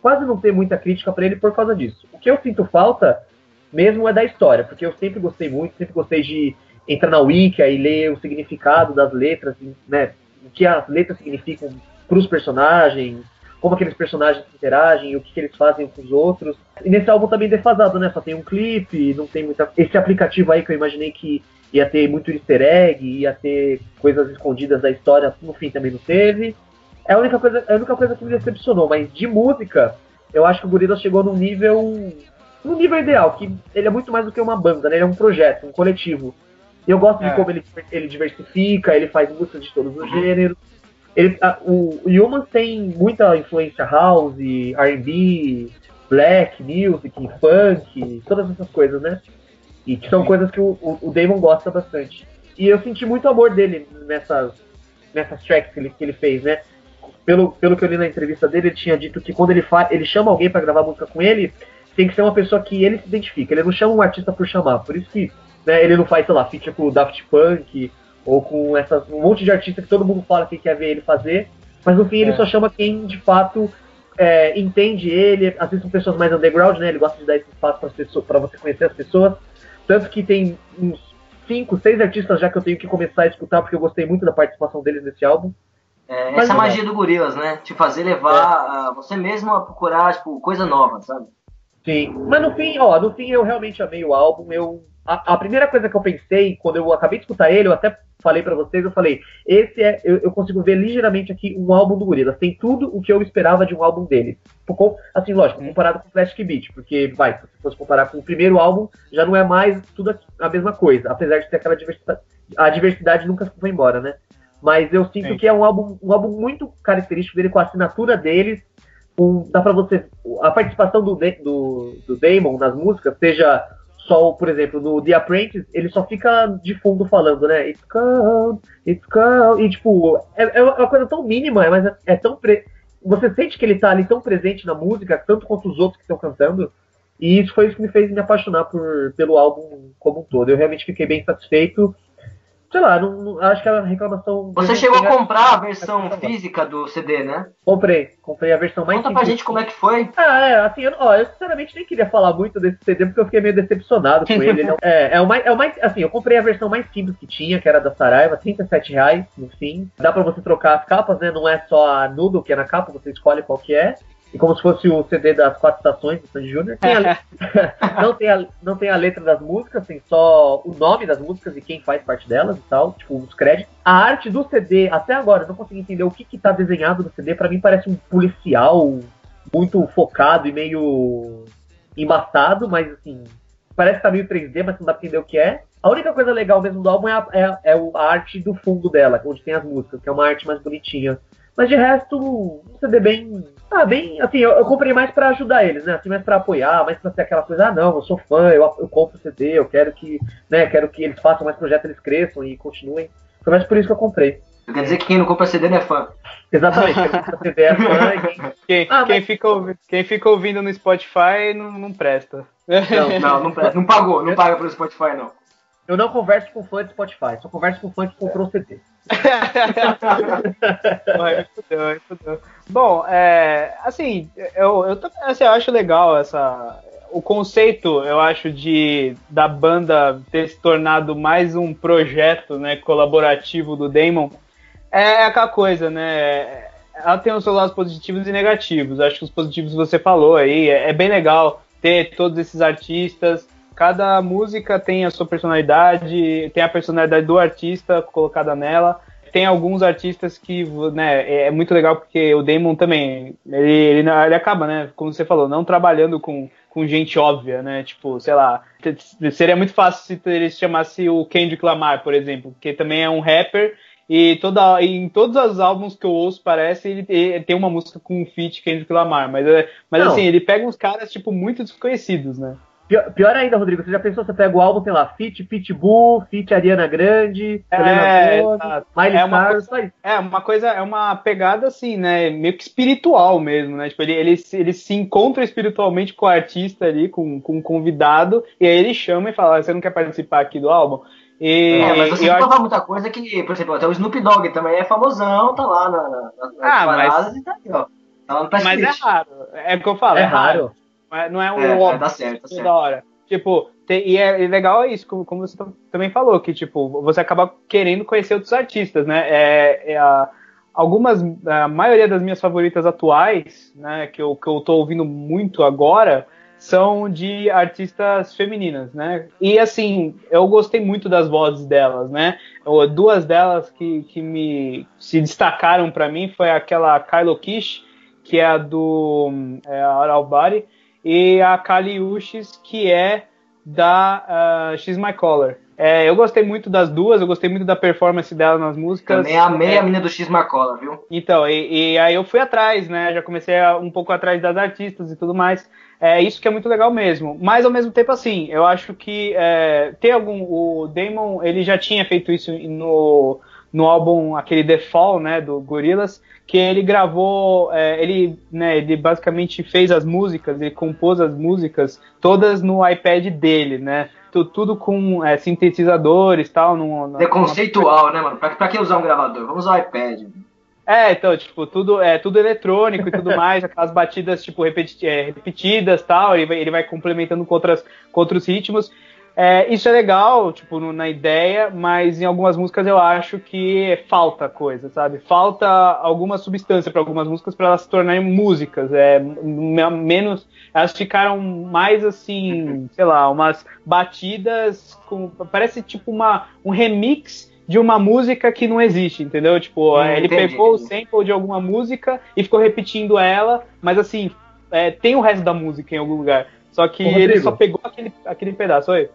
quase não ter muita crítica para ele por causa disso. O que eu sinto falta mesmo é da história, porque eu sempre gostei muito, sempre gostei de entrar na Wiki e ler o significado das letras, né? O que as letras significam para os personagens, como aqueles personagens interagem, o que, que, eles fazem com os outros. E nesse álbum também defasado, né? Só tem um clipe, não tem muita. Esse aplicativo aí que eu imaginei que ia ter muito easter egg, ia ter coisas escondidas da história, no fim também não teve. É a única coisa, é a única coisa que me decepcionou, mas de música, eu acho que o Gorillaz chegou num nível no nível ideal, que ele é muito mais do que uma banda, né? Ele é um projeto, um coletivo. Eu gosto é. de como ele, ele diversifica, ele faz músicas de todos os uhum. gêneros. Ele, a, o, Humans tem muita influência house, R&B, black music, funk, todas essas coisas, né? E que são Sim. coisas que o, o, o, Damon gosta bastante. E eu senti muito amor dele nessas, nessas tracks que ele, que ele fez, né? Pelo, pelo que eu li na entrevista dele, ele tinha dito que quando ele, fa ele chama alguém para gravar música com ele, tem que ser uma pessoa que ele se identifica. Ele não chama um artista por chamar. Por isso que né, ele não faz, sei lá, feature com o Daft Punk ou com essas, um monte de artista que todo mundo fala que quer ver ele fazer. Mas no fim ele é. só chama quem de fato é, entende ele. Às vezes são pessoas mais underground, né? Ele gosta de dar esse espaço para você conhecer as pessoas. Tanto que tem uns 5, 6 artistas já que eu tenho que começar a escutar porque eu gostei muito da participação deles nesse álbum. É, essa magia do Gorilas, né? Te fazer levar é. você mesmo a procurar tipo, coisa nova, sabe? Sim. Mas no fim, ó, no fim eu realmente amei o álbum. Eu, a, a primeira coisa que eu pensei, quando eu acabei de escutar ele, eu até falei para vocês, eu falei, esse é, eu, eu, consigo ver ligeiramente aqui um álbum do Gorillaz. Tem tudo o que eu esperava de um álbum dele. Assim, lógico, comparado com o Plastic Beach, porque, vai, se você fosse comparar com o primeiro álbum, já não é mais tudo a mesma coisa, apesar de ter aquela diversidade, a diversidade nunca foi embora, né? Mas eu sinto Sim. que é um álbum, um álbum muito característico dele, com a assinatura deles, um, dá para você. A participação do, do, do Damon nas músicas, seja só, por exemplo, no The Apprentice, ele só fica de fundo falando, né? It's cold, it's cold. E, tipo, é, é uma coisa tão mínima, mas é, é tão. Pre... Você sente que ele tá ali tão presente na música, tanto quanto os outros que estão cantando. E isso foi isso que me fez me apaixonar por, pelo álbum como um todo. Eu realmente fiquei bem satisfeito sei lá, não, não, acho que a reclamação. Você chegou a comprar a versão física do CD, né? Comprei, comprei a versão mais Conta pra gente como é que foi. Ah, é, assim, eu, ó, eu sinceramente nem queria falar muito desse CD porque eu fiquei meio decepcionado com ele. ele é, é, o mais, é o mais, assim, eu comprei a versão mais simples que tinha, que era da Saraiva, 37 reais no fim. Dá pra você trocar as capas, né? Não é só a Noodle que é na capa, você escolhe qual que é e como se fosse o CD das quatro estações do Sandy Júnior. não, tem a, não tem a letra das músicas, tem só o nome das músicas e quem faz parte delas e tal, tipo, os créditos. A arte do CD, até agora, eu não consegui entender o que, que tá desenhado no CD. Para mim parece um policial muito focado e meio embaçado, mas assim, parece que tá meio 3D, mas não dá pra entender o que é. A única coisa legal mesmo do álbum é a, é, é a arte do fundo dela, onde tem as músicas, que é uma arte mais bonitinha. Mas de resto, um CD bem. Ah, bem. Assim, eu, eu comprei mais para ajudar eles, né? Assim, mais para apoiar, mais pra ser aquela coisa, ah, não, eu sou fã, eu, eu compro o CD, eu quero que. né, quero que eles façam mais projetos, eles cresçam e continuem. Talvez por isso que eu comprei. Quer dizer que quem não compra CD não é fã. Exatamente, quem compra CD é fã. e Quem... Quem, Ah, quem mas- fica, ouvi- quem fica ouvindo no Spotify não, não presta. Não, não, não, presta. não pagou, não paga pelo Spotify, não. Eu não converso com fã de Spotify, só converso com fã que comprou o. Bom, é, assim, eu, eu, assim, eu acho legal essa. O conceito, eu acho, de da banda ter se tornado mais um projeto né, colaborativo do Damon é aquela coisa, né? Ela tem os seus lados positivos e negativos. Acho que os positivos você falou aí, é, é bem legal ter todos esses artistas. Cada música tem a sua personalidade, tem a personalidade do artista colocada nela tem alguns artistas que, né, é muito legal porque o Damon também, ele, ele, ele acaba, né, como você falou, não trabalhando com, com gente óbvia, né, tipo, sei lá, seria muito fácil se ele se chamasse o Kendrick Lamar, por exemplo, que também é um rapper e toda, em todos os álbuns que eu ouço parece ele, ele tem uma música com um feat Kendrick Lamar, mas, é- mas Não. assim, ele pega uns caras, tipo, muito desconhecidos, né. Pior, pior ainda, Rodrigo, você já pensou, você pega o álbum, sei lá, Fit Pitbull, Fit Ariana Grande, É, Selena Gomez. Miley É uma Cyrus, isso. É, uma coisa, é uma pegada assim, né? Meio que espiritual mesmo, né? Tipo, ele, ele, se- ele se encontra espiritualmente com o artista ali, com, com o convidado, e aí ele chama e fala: "Ah, Você não quer participar aqui do álbum? E, É, mas você eu não falar muita coisa que, por exemplo, até o Snoop Dogg também é famosão, tá lá na, na, nas Ah, mas- e tá aqui, ó. Tá lá no press mas é raro. É o que eu falo, É é, raro. raro. Não é um É, óbvio é, dá certo, certo. hora. Tipo, tem- e é, legal é isso, como, como você tam- também falou, que tipo, você acaba querendo conhecer outros artistas, né? É, é a- algumas, a maioria das minhas favoritas atuais, né, que eu, que eu tô ouvindo muito agora, são de artistas femininas, né? E assim, eu gostei muito das vozes delas, né? Duas delas que, que me se destacaram pra mim foi aquela Kylo Kish, que é a do é, a Oral Body, e a Kali Uchis, que é da ah, X My Color. É, eu gostei muito das duas, eu gostei muito da performance dela nas músicas. Também amei É, a menina do X Marcola, viu? então, e, e aí eu fui atrás, né? Já comecei a- um pouco atrás das artistas e tudo mais. É isso que é muito legal mesmo. Mas ao mesmo tempo, assim, eu acho que é, tem algum. O Damon, ele já tinha feito isso no, no álbum, aquele The Fall, né? Do Gorillaz, que ele gravou. é, ele, né, ele basicamente fez as músicas, ele compôs as músicas todas no iPad dele, né? Tu- Tudo com é, sintetizadores e tal. num- É conceitual, né, mano? Pra, pra que usar um gravador? Vamos usar o iPad. É, então, tipo, tudo é tudo eletrônico e tudo mais, aquelas batidas, tipo, repeti é, repetidas tal, ele vai, ele vai complementando com, outras, com outros ritmos. É, isso é legal, tipo, no- na ideia, mas em algumas músicas eu acho que falta coisa, sabe? Falta alguma substância para algumas músicas para elas se tornarem músicas. É, menos. Elas ficaram mais assim, sei lá, umas batidas com. Parece tipo uma, um remix de uma música que não existe, entendeu? Tipo, Hum, ele entendi, pegou o sample de alguma música e ficou repetindo ela, mas assim, é, tem o resto da música em algum lugar. Só que Ô, ele Rodrigo. só pegou aquele, aquele pedaço, oi?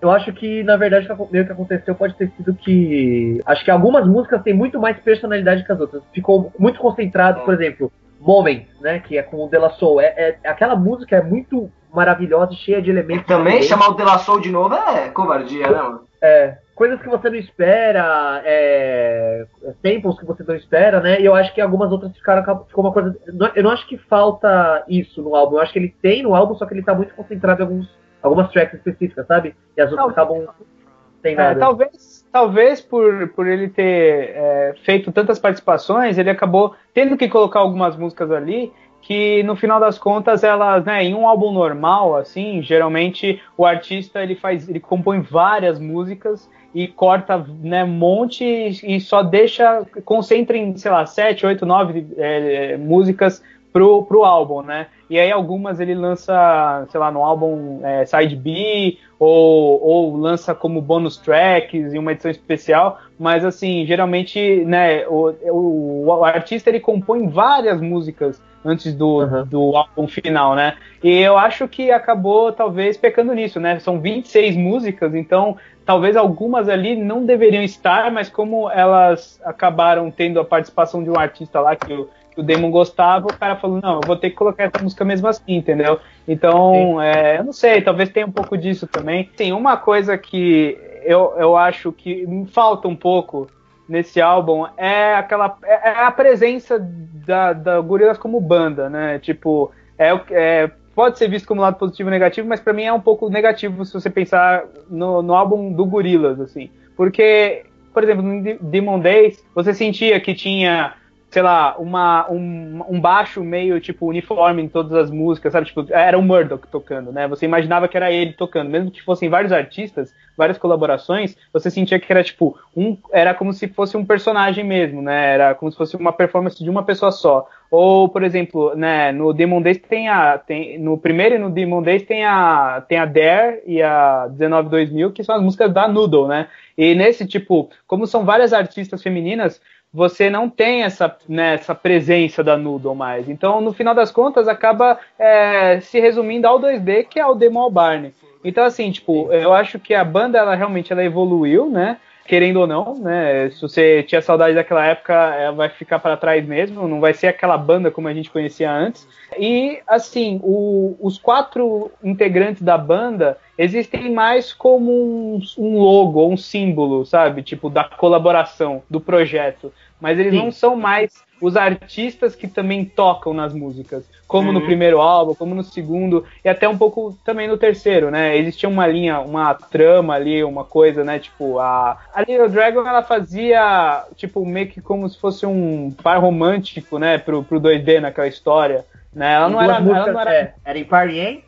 Eu acho que, na verdade, o que acon- meio que aconteceu pode ter sido que. Acho que algumas músicas têm muito mais personalidade que as outras. Ficou muito concentrado, por exemplo, Moments, né? Que é com o De La Soul. É, é- aquela música é muito maravilhosa e cheia de E elementos. também diferentes. chamar o De La Soul de novo é covardia, né, mano? É, coisas que você não espera, é, samples que você não espera, né? E eu acho que algumas outras ficaram ficou uma coisa. Eu não acho que falta isso no álbum. Eu acho que ele tem no álbum, só que ele tá muito concentrado em alguns, algumas tracks específicas, sabe? E as outras acabam sem É, nada. talvez, talvez por, por ele ter é, feito tantas participações, ele acabou tendo que colocar algumas músicas ali que no final das contas elas, né, em um álbum normal, assim, geralmente o artista ele faz, ele compõe várias músicas e corta, né, um monte e e só deixa, concentra em, sei lá, sete, oito, nove é, é, músicas pro, pro álbum, né? E aí algumas ele lança, sei lá, no álbum é, Side B ou, ou lança como bônus tracks em uma edição especial, mas assim, geralmente, né, o, o, o artista ele compõe várias músicas antes do, Uhum. do álbum final, né? E eu acho que acabou talvez pecando nisso, né? São 26 músicas, então talvez algumas ali não deveriam estar, mas como elas acabaram tendo a participação de um artista lá que o, o Damon gostava, o cara falou, não, eu vou ter que colocar essa música mesmo assim, entendeu? Então, é, eu não sei, talvez tenha um pouco disso também. Tem uma coisa que eu, eu acho que me falta um pouco nesse álbum é aquela é, é a presença da, da Gorillaz como banda, né? Tipo, é, é pode ser visto como lado positivo ou negativo, mas para mim é um pouco negativo se você pensar no, no álbum do Gorillaz, assim. Porque, por exemplo, no Demon Days, você sentia que tinha sei lá, uma, um, um baixo meio, tipo, uniforme em todas as músicas, sabe? Tipo, era o Murdoch tocando, né? Você imaginava que era ele tocando. Mesmo que fossem vários artistas, várias colaborações, você sentia que era, tipo, um... Era como se fosse um personagem mesmo, né? Era como se fosse uma performance de uma pessoa só. Ou, por exemplo, né, no Demon Days tem a... Tem, no primeiro e no Demon Days tem a, tem a Dare e a 192.000, que são as músicas da Noodle, né? E nesse, tipo, como são várias artistas femininas você não tem essa, né, essa presença da Noodle mais. Então, no final das contas, acaba é, se resumindo ao 2D, que é o Demon Barney. Então, assim, tipo, eu acho que a banda, ela realmente ela evoluiu, né? Querendo ou não, né? Se você tinha saudade daquela época, ela vai ficar para trás mesmo, não vai ser aquela banda como a gente conhecia antes. E assim, o, os quatro integrantes da banda existem mais como um, um logo, um símbolo, sabe? Tipo, da colaboração, do projeto. Mas eles Sim. não são mais os artistas que também tocam nas músicas, como uhum. no primeiro álbum, como no segundo, e até um pouco também no terceiro, né? Existia uma linha, uma trama ali, uma coisa, né? Tipo, a, a Little Dragon, ela fazia, tipo, meio que como se fosse um par romântico, né? Pro, pro 2D naquela história, né? Ela não, era, músicas, ela não era... É, era em e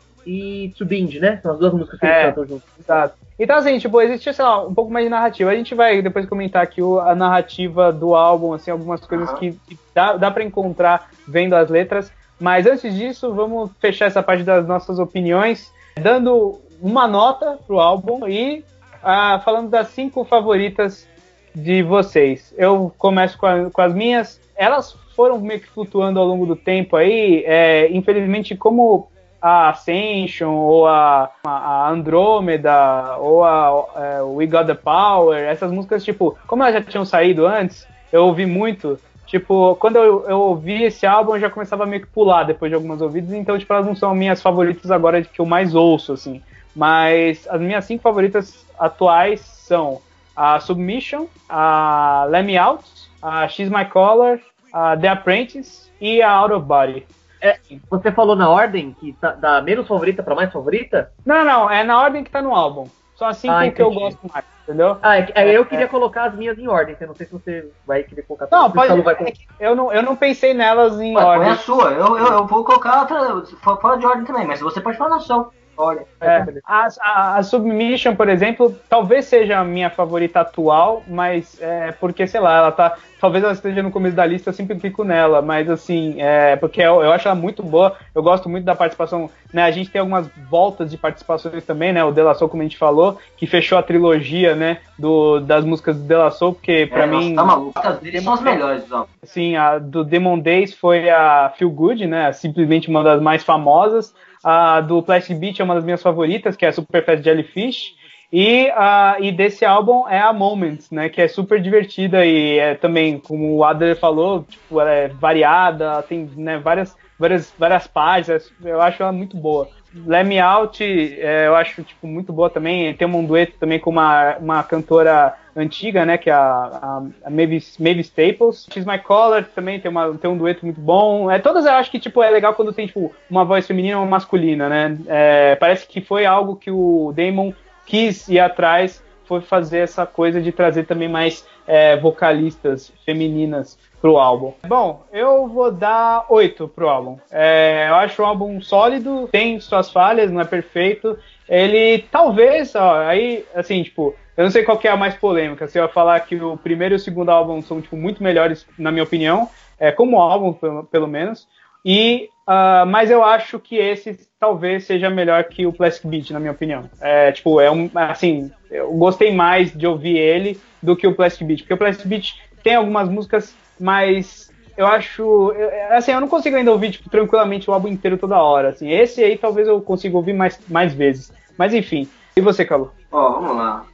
Tsubind, né? São as duas músicas que é, eles cantam juntos. Exato. Então, assim, tipo, existia, sei lá, um pouco mais de narrativa. A gente vai depois comentar aqui o, a narrativa do álbum, assim, algumas coisas que, que dá, dá para encontrar vendo as letras. Mas antes disso, vamos fechar essa parte das nossas opiniões, dando uma nota pro álbum e ah, falando das cinco favoritas de vocês. Eu começo com, a, com as minhas. Elas foram meio que flutuando ao longo do tempo aí. É, infelizmente, como a Ascension, ou a, a Andrômeda, ou a, é, We Got the Power, essas músicas, tipo, como elas já tinham saído antes, eu ouvi muito. Tipo, quando eu, eu ouvi esse álbum, eu já começava a meio que pular depois de algumas ouvidas, então, tipo, elas não são minhas favoritas agora que eu mais ouço, assim. Mas as minhas cinco favoritas atuais são a Submission, a Let Me Out, a She's My Color, a The Apprentice e a Out of Body. É, você falou na ordem que tá, da menos favorita para mais favorita? Não, não, é na ordem que tá no álbum. Só assim ah, que eu gosto mais, entendeu? Ah, é, é, eu queria é. colocar as minhas em ordem, eu não sei se você vai querer colocar Não, pode, vai... É eu não Eu não pensei nelas em Ué, ordem. Põe a sua, eu, eu, eu vou colocar outra, fora de ordem também, mas você pode falar na sua. Olha, é, a, a, a, Submission, por exemplo, talvez seja a minha favorita atual, mas é porque, sei lá, ela tá. Talvez ela esteja no começo da lista, eu sempre fico nela, mas assim, é porque eu, eu acho ela muito boa, eu gosto muito da participação, né? A gente tem algumas voltas de participações também, né? O De La Soul, como a gente falou, que fechou a trilogia, né? Do, das músicas do De La Soul, porque pra é, mim. Tá maluco, as são as melhores, ó. Sim, a do Demon Days foi a Feel Good, né? Simplesmente uma das mais famosas. A do Plastic Beach é uma das minhas favoritas, que é a Super Fast Jellyfish. E, uh, e desse álbum é a Moments, né? Que é super divertida e é também, como o Adler falou, tipo, ela é variada, tem né, várias, várias, várias páginas, eu acho ela muito boa. Let Me Out, é, eu acho tipo, muito boa também. Tem um dueto também com uma, uma cantora antiga, né? Que é a, a, a Mavis, Mavis Staples. She's My Color também tem, uma, tem um dueto muito bom. É, todas eu acho que tipo, é legal quando tem tipo, uma voz feminina ou masculina, né? É, parece que foi algo que o Damon quis ir atrás, foi fazer essa coisa de trazer também mais é, vocalistas femininas pro álbum. Bom, eu vou dar 8 pro álbum. É, eu acho o álbum sólido, tem suas falhas, não é perfeito. Ele talvez, ó, aí, assim, tipo, eu não sei qual que é a mais polêmica. Se eu falar que o primeiro e o segundo álbum são, tipo, muito melhores, na minha opinião, é, como álbum, pelo, pelo menos. E, uh, mas eu acho que esse talvez seja melhor que o Plastic Beach, na minha opinião. É, tipo, é um, assim, eu gostei mais de ouvir ele do que o Plastic Beach, porque o Plastic Beach tem algumas músicas mas eu acho. Assim, eu não consigo ainda ouvir tipo, tranquilamente o álbum inteiro toda hora. Assim. Esse aí talvez eu consiga ouvir mais, mais vezes. Mas enfim. E você, Calu? Ó, oh, vamos lá.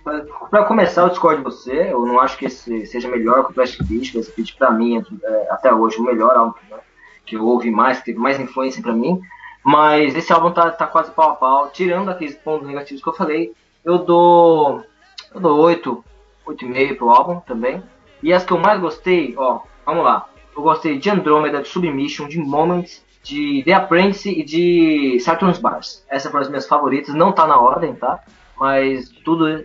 Pra, começar, eu discordo de você. Eu não acho que esse seja melhor que o Plastic Beach. Esse Beach, pra mim, é, até hoje, o melhor álbum né, que eu ouvi mais, que teve mais influência pra mim. Mas esse álbum tá, tá quase pau a pau. Tirando aqueles pontos negativos que eu falei, eu dou. Eu dou 8, 8,5 pro álbum também. E as que eu mais gostei, ó, vamos lá. Eu gostei de Andromeda, de Submission, de Moments, de The Apprentice e de Saturn's Bars. Essas foram as minhas favoritas, não tá na ordem, tá? Mas tudo,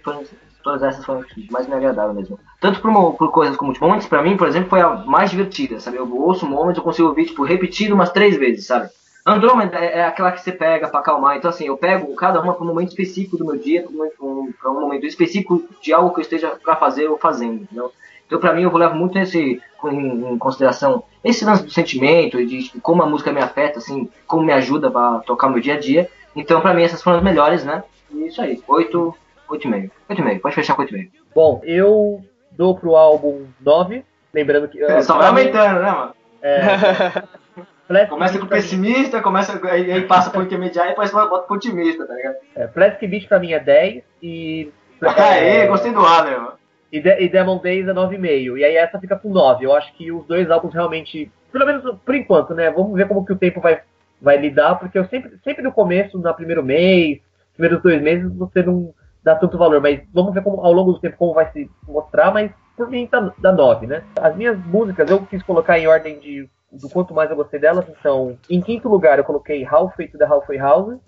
todas essas foram mais me agradaram mesmo. Tanto por, por coisas como tipo, Moments, pra mim, por exemplo, foi a mais divertida, sabe? Eu ouço Moments, eu consigo ouvir, tipo, repetido umas três vezes, sabe? Andrômeda é, é aquela que você pega para acalmar. Então, assim, eu pego cada uma para um momento específico do meu dia, para um, um, momento específico de algo que eu esteja para fazer ou fazendo. Entendeu? Então, para mim, eu levar muito esse, em, em, consideração esse lance do sentimento e de, de, como a música me afeta, assim, como me ajuda para tocar meu dia a dia. Então, para mim, essas foram as melhores, né? E isso aí, 8, 8,5. 8,5, pode fechar com 8,5. Bom, eu dou pro álbum 9, lembrando que. É, só vai aumentando, né, mano? É. começa com pessimista, começa, aí, aí passa pro intermediário e depois bota pro otimista, tá ligado? É, Plastic Beach pra mim é 10 e. Aê, é, gostei do Adler, mano. E, De, e Demon Days é 9,5. E aí essa fica com 9. Eu acho que os dois álbuns realmente. Pelo menos por enquanto, né? Vamos ver como que o tempo vai, vai lidar, porque eu sempre, sempre no começo, no primeiro mês, primeiros dois meses, você não dá tanto valor. Mas vamos ver como, ao longo do tempo como vai se mostrar, mas por mim tá, dá 9, né? As minhas músicas eu quis colocar em ordem de do quanto mais eu gostei delas. Então, em quinto lugar eu coloquei Halfway to the Halfway House,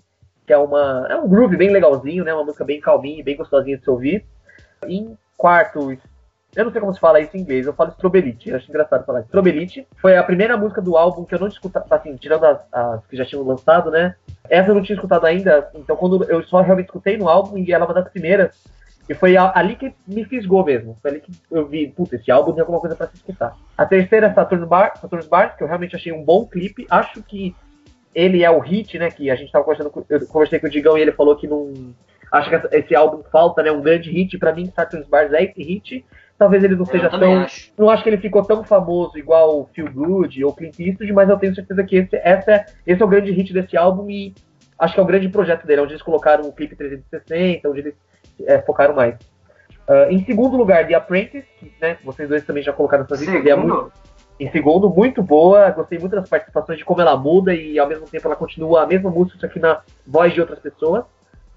que é uma é um groove bem legalzinho, né? Uma música bem calminha, bem gostosinha de se ouvir. Em quarto, eu não sei como se fala isso em inglês, eu falo Strobelite, acho engraçado falar. Strobelite foi a primeira música do álbum que eu não escutado, assim, tirando as, as, que já tinham lançado, né? Essa eu não tinha escutado ainda, então quando eu só realmente escutei no álbum e ela é uma das primeiras, e foi ali que me fisgou mesmo. Foi ali que eu vi, puta, esse álbum tem alguma coisa para se escutar. A terceira é Saturn's, Bar, Saturn's Bar, que eu realmente achei um bom clipe. Acho que ele é o hit, né? Que a gente tava conversando, eu conversei com o Digão e ele falou que não. Acho que esse álbum falta, né? Um grande hit. para mim, Saturn's Bars é esse hit. Talvez ele não seja tão. Acho. Não acho que ele ficou tão famoso igual o Feel Good ou Clint Eastwood, mas eu tenho certeza que esse, essa é, esse é o grande hit desse álbum e acho que é o grande projeto dele, onde eles colocaram o clipe 360, onde eles é, focaram mais. Uh, em segundo lugar, The Apprentice, que, né, vocês dois também já colocaram essas listas. É muito, em segundo, muito boa. Gostei muito das participações, de como ela muda e ao mesmo tempo ela continua a mesma música, só que na voz de outras pessoas.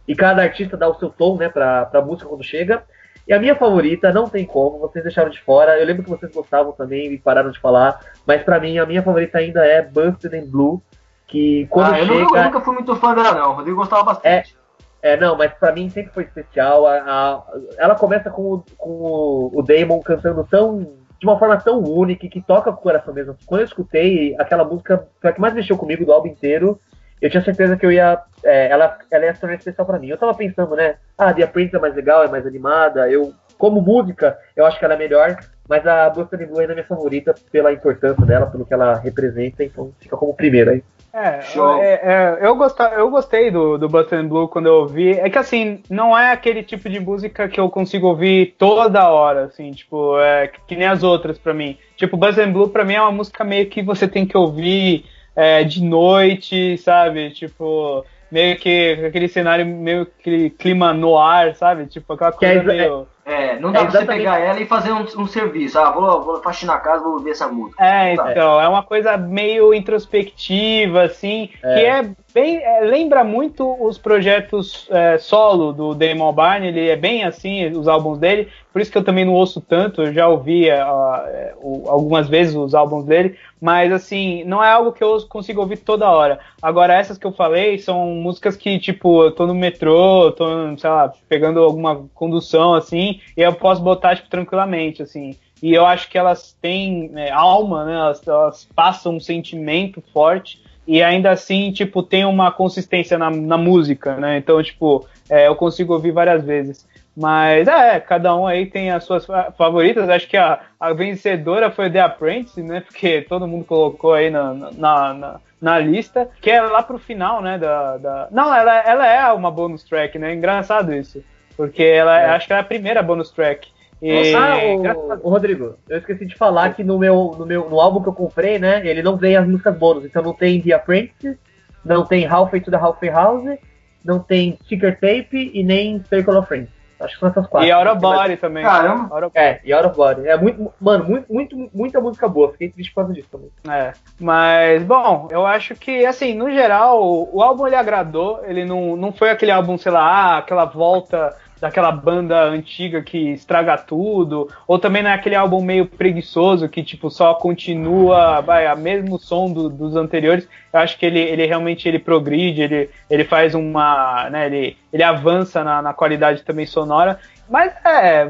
E cada artista dá o seu tom, né, pra, pra música quando chega. E a minha favorita, não tem como, vocês deixaram de fora. Eu lembro que vocês gostavam também e pararam de falar. Mas para mim, a minha favorita ainda é Busted in Blue. Que quando ah, eu chega. Nunca, eu nunca fui muito fã dela, não. O Rodrigo gostava bastante. É, é, não, mas para mim sempre foi especial. A, a, ela começa com, o, com o, o Damon cantando tão de uma forma tão única que toca com o coração mesmo. Quando eu escutei aquela música, foi a que mais mexeu comigo do álbum inteiro. Eu tinha certeza que eu ia. É, ela, ela ia se tornar especial para mim. Eu tava pensando, né? Ah, The Prince é mais legal, é mais animada. Eu, como música, eu acho que ela é melhor. Mas a Boston Blue ainda é minha favorita pela importância dela, pelo que ela representa. Então fica como primeira aí. É, é, é, eu, gostei, eu gostei do, do Button Blue quando eu ouvi. É que assim, não é aquele tipo de música que eu consigo ouvir toda hora, assim, tipo, é que nem as outras para mim. Tipo, Button Blue pra mim é uma música meio que você tem que ouvir é, de noite, sabe? Tipo, meio que aquele cenário, meio que clima no ar, sabe? Tipo, aquela coisa é, meio. É, não dá é pra você pegar ela e fazer um, um serviço. Ah, vou, vou faxinar a casa, vou ouvir essa música. É, então, é uma coisa meio introspectiva, assim, é. que é bem. É, lembra muito os projetos é, solo do Damon Barney, ele é bem assim, os álbuns dele, por isso que eu também não ouço tanto, eu já ouvi uh, algumas vezes os álbuns dele, mas assim, não é algo que eu consigo ouvir toda hora. Agora, essas que eu falei são músicas que, tipo, eu tô no metrô, tô, sei lá, pegando alguma condução, assim, e eu posso botar tipo, tranquilamente, assim. E eu acho que elas têm é, alma, né? Elas, elas, passam um sentimento forte e ainda assim, tipo, tem uma consistência na, na música, né? Então, tipo, é, eu consigo ouvir várias vezes. Mas é, cada um aí tem as suas favoritas. Acho que a, a vencedora foi The Apprentice, né? Porque todo mundo colocou aí na, na, na, na lista. Que é lá pro final, né? Da, da... Não, ela, ela é uma bonus track, né? Engraçado isso. Porque ela é. acho que é a primeira bonus track. E... Nossa, o, o, Rodrigo, eu esqueci de falar que no meu, no meu no álbum que eu comprei, né, ele não vem as músicas bônus, então não tem The Apprentice, não tem Halfway to the Halfway House, não tem Sticker Tape e nem Circle of Friends. Acho que são essas quatro. E Out of Body também. Caramba. É, e Out of Body. É muito, mano, muito, muito, muita música boa. Fiquei triste por causa disso também. É. Mas, bom, eu acho que, assim, no geral, o álbum ele agradou. Ele não, não foi aquele álbum, sei lá, ah, aquela volta daquela banda antiga que estraga tudo, ou também não é álbum meio preguiçoso que tipo só continua, vai, a mesmo som do, dos anteriores. Eu acho que ele, ele realmente ele progride, ele, ele faz uma, né, ele, ele avança na, na qualidade também sonora. Mas é,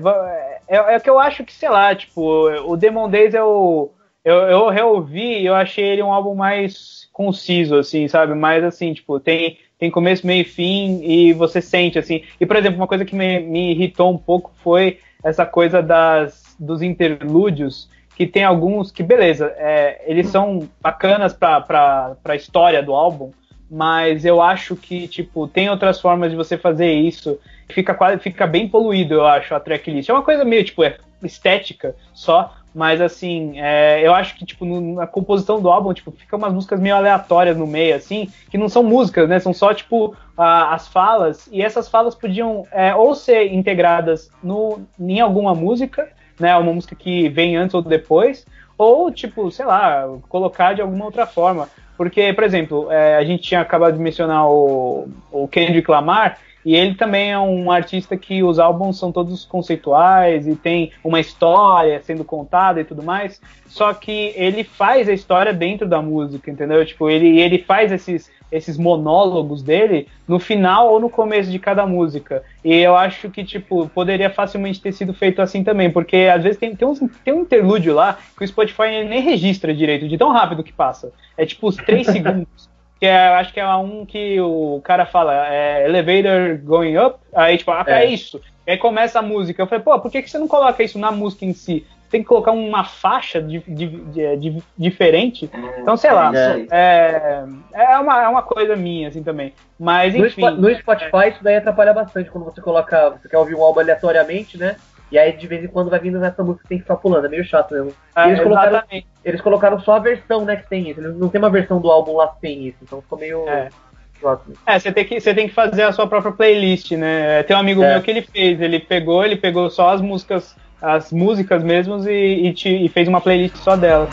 é, é que eu acho que, sei lá, tipo, o Demon Days é o eu, eu reouvi e eu achei ele um álbum mais conciso, assim, sabe? Mais assim, tipo, tem, tem começo, meio e fim e você sente, assim. E, por exemplo, uma coisa que me, me irritou um pouco foi essa coisa das, dos interlúdios, que tem alguns que, beleza, é, eles são bacanas pra, pra história do álbum, mas eu acho que, tipo, tem outras formas de você fazer isso. Fica quase, fica bem poluído, eu acho, a tracklist. É uma coisa meio, tipo, é estética só, mas assim, é, eu acho que, tipo, no, na composição do álbum, tipo, fica umas músicas meio aleatórias no meio, assim, que não são músicas, né? São só, tipo, a, as falas, e essas falas podiam é, ou ser integradas no, em alguma música, né? Uma música que vem antes ou depois, ou, tipo, sei lá, colocar de alguma outra forma. Porque, por exemplo, é, a gente tinha acabado de mencionar o, o Kendrick Lamar, e ele também é um artista que os álbuns são todos conceituais e tem uma história sendo contada e tudo mais. Só que ele faz a história dentro da música, entendeu? Tipo, ele, ele faz esses, esses monólogos dele no final ou no começo de cada música. E eu acho que, tipo, poderia facilmente ter sido feito assim também, porque às vezes tem, tem, uns, tem um interlúdio lá que o Spotify nem registra direito, de tão rápido que passa. É tipo os três segundos que é, acho que é um que o cara fala, é, elevator going up, aí tipo, ah, é. é isso. E aí começa a música. Eu falei, pô, por que, que você não coloca isso na música em si? Tem que colocar uma faixa de, de, de, de diferente. Então, sei lá. É, é, uma, é uma coisa minha, assim, também. Mas, enfim. No, no Spotify, isso daí atrapalha bastante quando você coloca. Você quer ouvir um álbum aleatoriamente, né? E aí de vez em quando vai vindo nessa música que tem que ficar pulando, é meio chato mesmo. Ah, eles, colocaram, eles colocaram só a versão, né, que tem isso. Eles não tem uma versão do álbum lá que tem isso, então ficou meio. É. É, você tem, que, você tem que fazer a sua própria playlist, né? Tem um amigo é. meu que ele fez, ele pegou, ele pegou só as músicas, as músicas mesmos e, e, te, e fez uma playlist só dela.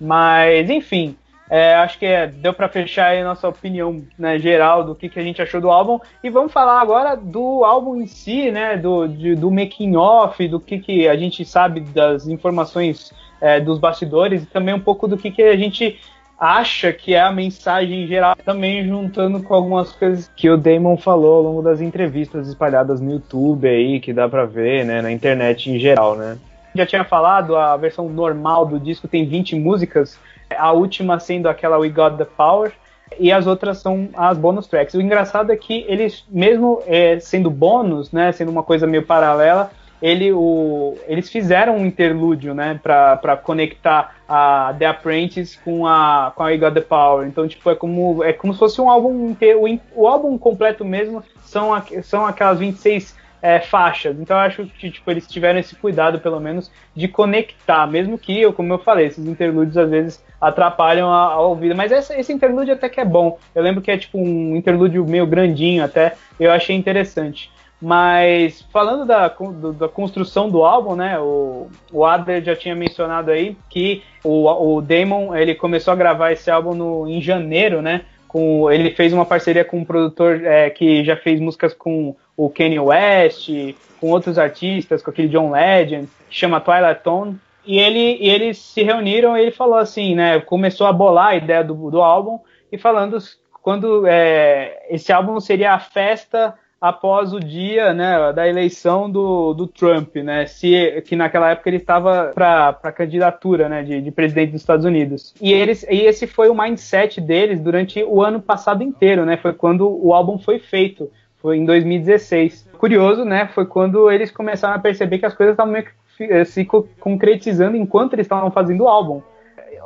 Mas, enfim, é, acho que é, deu para fechar aí a nossa opinião né, geral do que, que a gente achou do álbum. E vamos falar agora do álbum em si, né? Do, de, do making off, do que, que a gente sabe das informações é, dos bastidores e também um pouco do que, que a gente acha que é a mensagem geral, também juntando com algumas coisas que o Damon falou ao longo das entrevistas espalhadas no YouTube aí, que dá pra ver, né, na internet em geral, né. Já tinha falado, a versão normal do disco tem 20 músicas, a última sendo aquela We Got the Power, e as outras são as bonus tracks. O engraçado é que eles, mesmo é, sendo bônus, né, sendo uma coisa meio paralela, ele, o, eles fizeram um interlúdio, né, para conectar a The Apprentice com a com a We Got the Power. Então, tipo, é como é como se fosse um álbum inteiro, o, o álbum completo mesmo são são aquelas 26 é, faixas. Então eu acho que tipo, eles tiveram esse cuidado, pelo menos, de conectar, mesmo que, como eu falei, esses interlúdios às vezes atrapalham a, a ouvida. Mas esse, esse interlúdio até que é bom. Eu lembro que é tipo um interlúdio meio grandinho até, eu achei interessante. Mas falando da, da construção do álbum, né? O, o Adler já tinha mencionado aí que o, o Damon ele começou a gravar esse álbum no, em janeiro, né? Com, ele fez uma parceria com um produtor é, que já fez músicas com o Kanye West, com outros artistas, com aquele John Legend, que chama Twilight Tone. E, ele, e eles se reuniram e ele falou assim, né? Começou a bolar a ideia do, do álbum e falando quando é, esse álbum seria a festa após o dia né, da eleição do, do Trump, né, se, que naquela época ele estava para a candidatura né, de, de, presidente dos Estados Unidos. E, eles, e esse foi o mindset deles durante o ano passado inteiro, né, foi quando o álbum foi feito foi em 2016. Curioso, né? Foi quando eles começaram a perceber que as coisas estavam meio que eh, se concretizando enquanto eles estavam fazendo o álbum.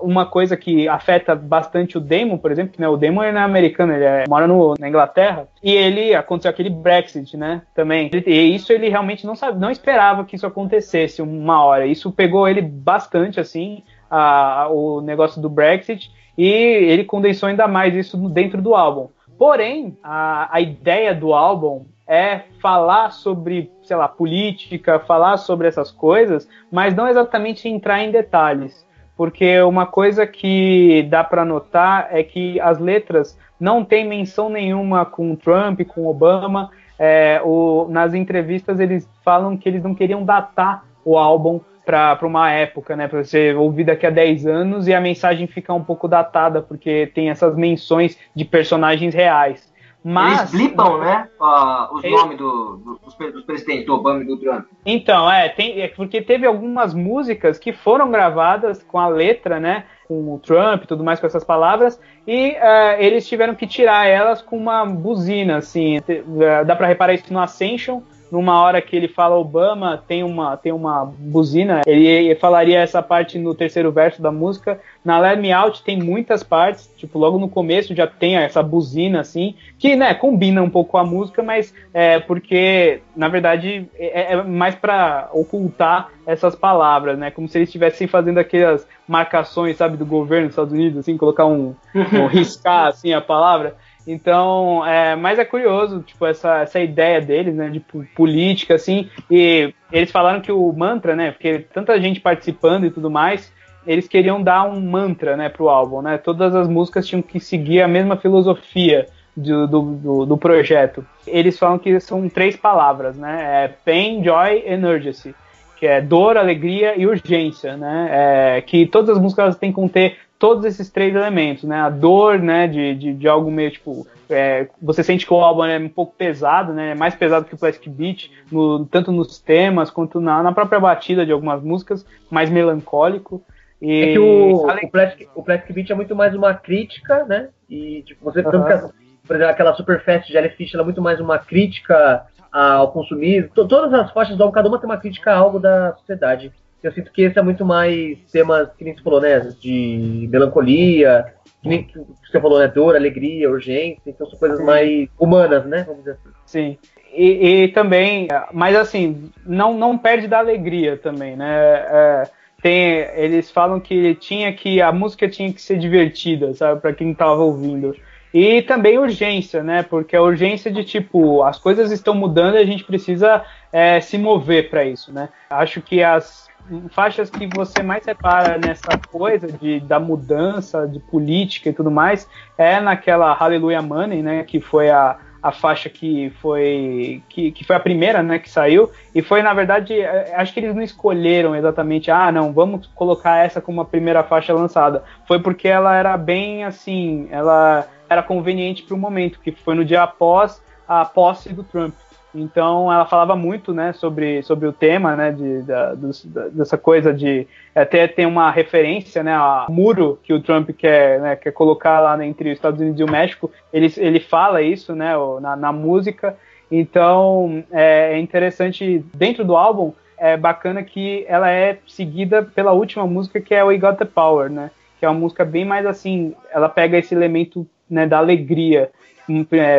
Uma coisa que afeta bastante o Damon, por exemplo, né, o Damon é americano, ele é, mora no, na Inglaterra, e ele aconteceu aquele Brexit, né? Também. E isso ele realmente não sabe, não esperava que isso acontecesse uma hora. Isso pegou ele bastante, assim, a, o negócio do Brexit, e ele condensou ainda mais isso dentro do álbum. Porém, a, a ideia do álbum é falar sobre, sei lá, política, falar sobre essas coisas, mas não exatamente entrar em detalhes. Porque uma coisa que dá para notar é que as letras não tem menção nenhuma com Trump, com Obama. É, o, nas entrevistas eles falam que eles não queriam datar o álbum para uma época, né, para você ouvir daqui a 10 anos e a mensagem ficar um pouco datada, porque tem essas menções de personagens reais. Mas, Eles blipam, né? Uh, os nomes do, do, dos, dos, presidentes, do Obama e do Trump. Então, é, tem, é porque teve algumas músicas que foram gravadas com a letra, né? Com o Trump e tudo mais, com essas palavras, e uh, eles tiveram que tirar elas com uma buzina, assim. Uh, dá pra reparar isso no Ascension, numa hora que ele fala Obama, tem uma, tem uma buzina, ele falaria essa parte no terceiro verso da música. Na Let Me Out tem muitas partes, tipo, logo no começo já tem essa buzina, assim, que, né, combina um pouco com a música, mas é porque, na verdade, é, é mais para ocultar essas palavras, né, como se eles estivessem fazendo aquelas marcações, sabe, do governo dos Estados Unidos, assim, colocar um, um riscar, assim, a palavra. Então, é, mas é curioso, tipo, essa, essa ideia deles, né, de política, assim, e eles falaram que o mantra, né, porque tanta gente participando e tudo mais, eles queriam dar um mantra, né, pro álbum, né, todas as músicas tinham que seguir a mesma filosofia do, do, do, do projeto. Eles falam que são três palavras, né, é pain, joy and urgency, que é dor, alegria e urgência, né, é, que todas as músicas têm que conter todos esses três elementos, né? A dor, né, de, de, de algo meio tipo. É, você sente que o álbum é um pouco pesado, né? É mais pesado que o Plastic Beach, no, tanto nos temas quanto na, na própria batida de algumas músicas, mais melancólico. E... É que o, o, Plastic, o Plastic Beach é muito mais uma crítica, né? E tipo, você uhum. por exemplo, aquela Superfest Jellyfish, ela é muito mais uma crítica ao consumismo. Todas as faixas do álbum, cada uma tem uma crítica a algo da sociedade. Eu sinto que esse é muito mais temas, que nem você falou, né? De melancolia, que nem que você falou, né? Dor, alegria, urgência. Então são coisas Sim. mais humanas, né? Vamos dizer assim. Sim. E, e, também, mas assim, não, não perde da alegria também, né? É, tem, eles falam que tinha que a música tinha que ser divertida, sabe, para quem estava ouvindo. E também urgência, né? Porque a urgência de tipo, as coisas estão mudando e a gente precisa é, se mover para isso, né? Acho que as faixas que você mais repara nessa coisa de, da mudança de política e tudo mais é naquela Hallelujah Money, né, que foi a, a faixa que foi que, que foi a primeira, né, que saiu. E foi na verdade é, acho que eles não escolheram exatamente ah não vamos colocar essa como a primeira faixa lançada. Foi porque ela era bem assim ela era conveniente para o momento que foi no dia após a posse do Trump então ela falava muito, né, sobre, sobre o tema, né, de, da, da, dessa coisa de até tem uma referência, né, ao muro que o Trump quer, né, quer colocar lá entre os Estados Unidos e o México. Ele, ele fala isso, né, na, na música. Então é, é interessante dentro do álbum é bacana que ela é seguida pela última música que é We Got the Power, né, que é uma música bem mais assim, ela pega esse elemento né, da alegria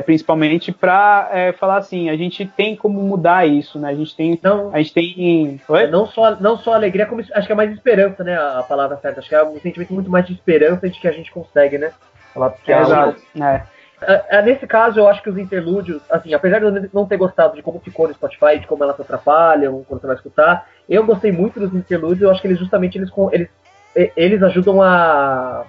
principalmente para é, falar assim, a gente tem como mudar isso, né? A gente tem, não, a gente tem, Oi? não só não só alegria, como acho que é mais esperança, né? A, palavra certa, acho que é um sentimento muito mais de esperança de que a gente consegue, né? Falar que é, exato, é. É, nesse caso, eu acho que os interlúdios, assim, apesar de eu não ter gostado de como ficou no Spotify, de como elas atrapalham quando você vai escutar, eu gostei muito dos interlúdios. Eu acho que eles justamente eles, eles, eles ajudam a,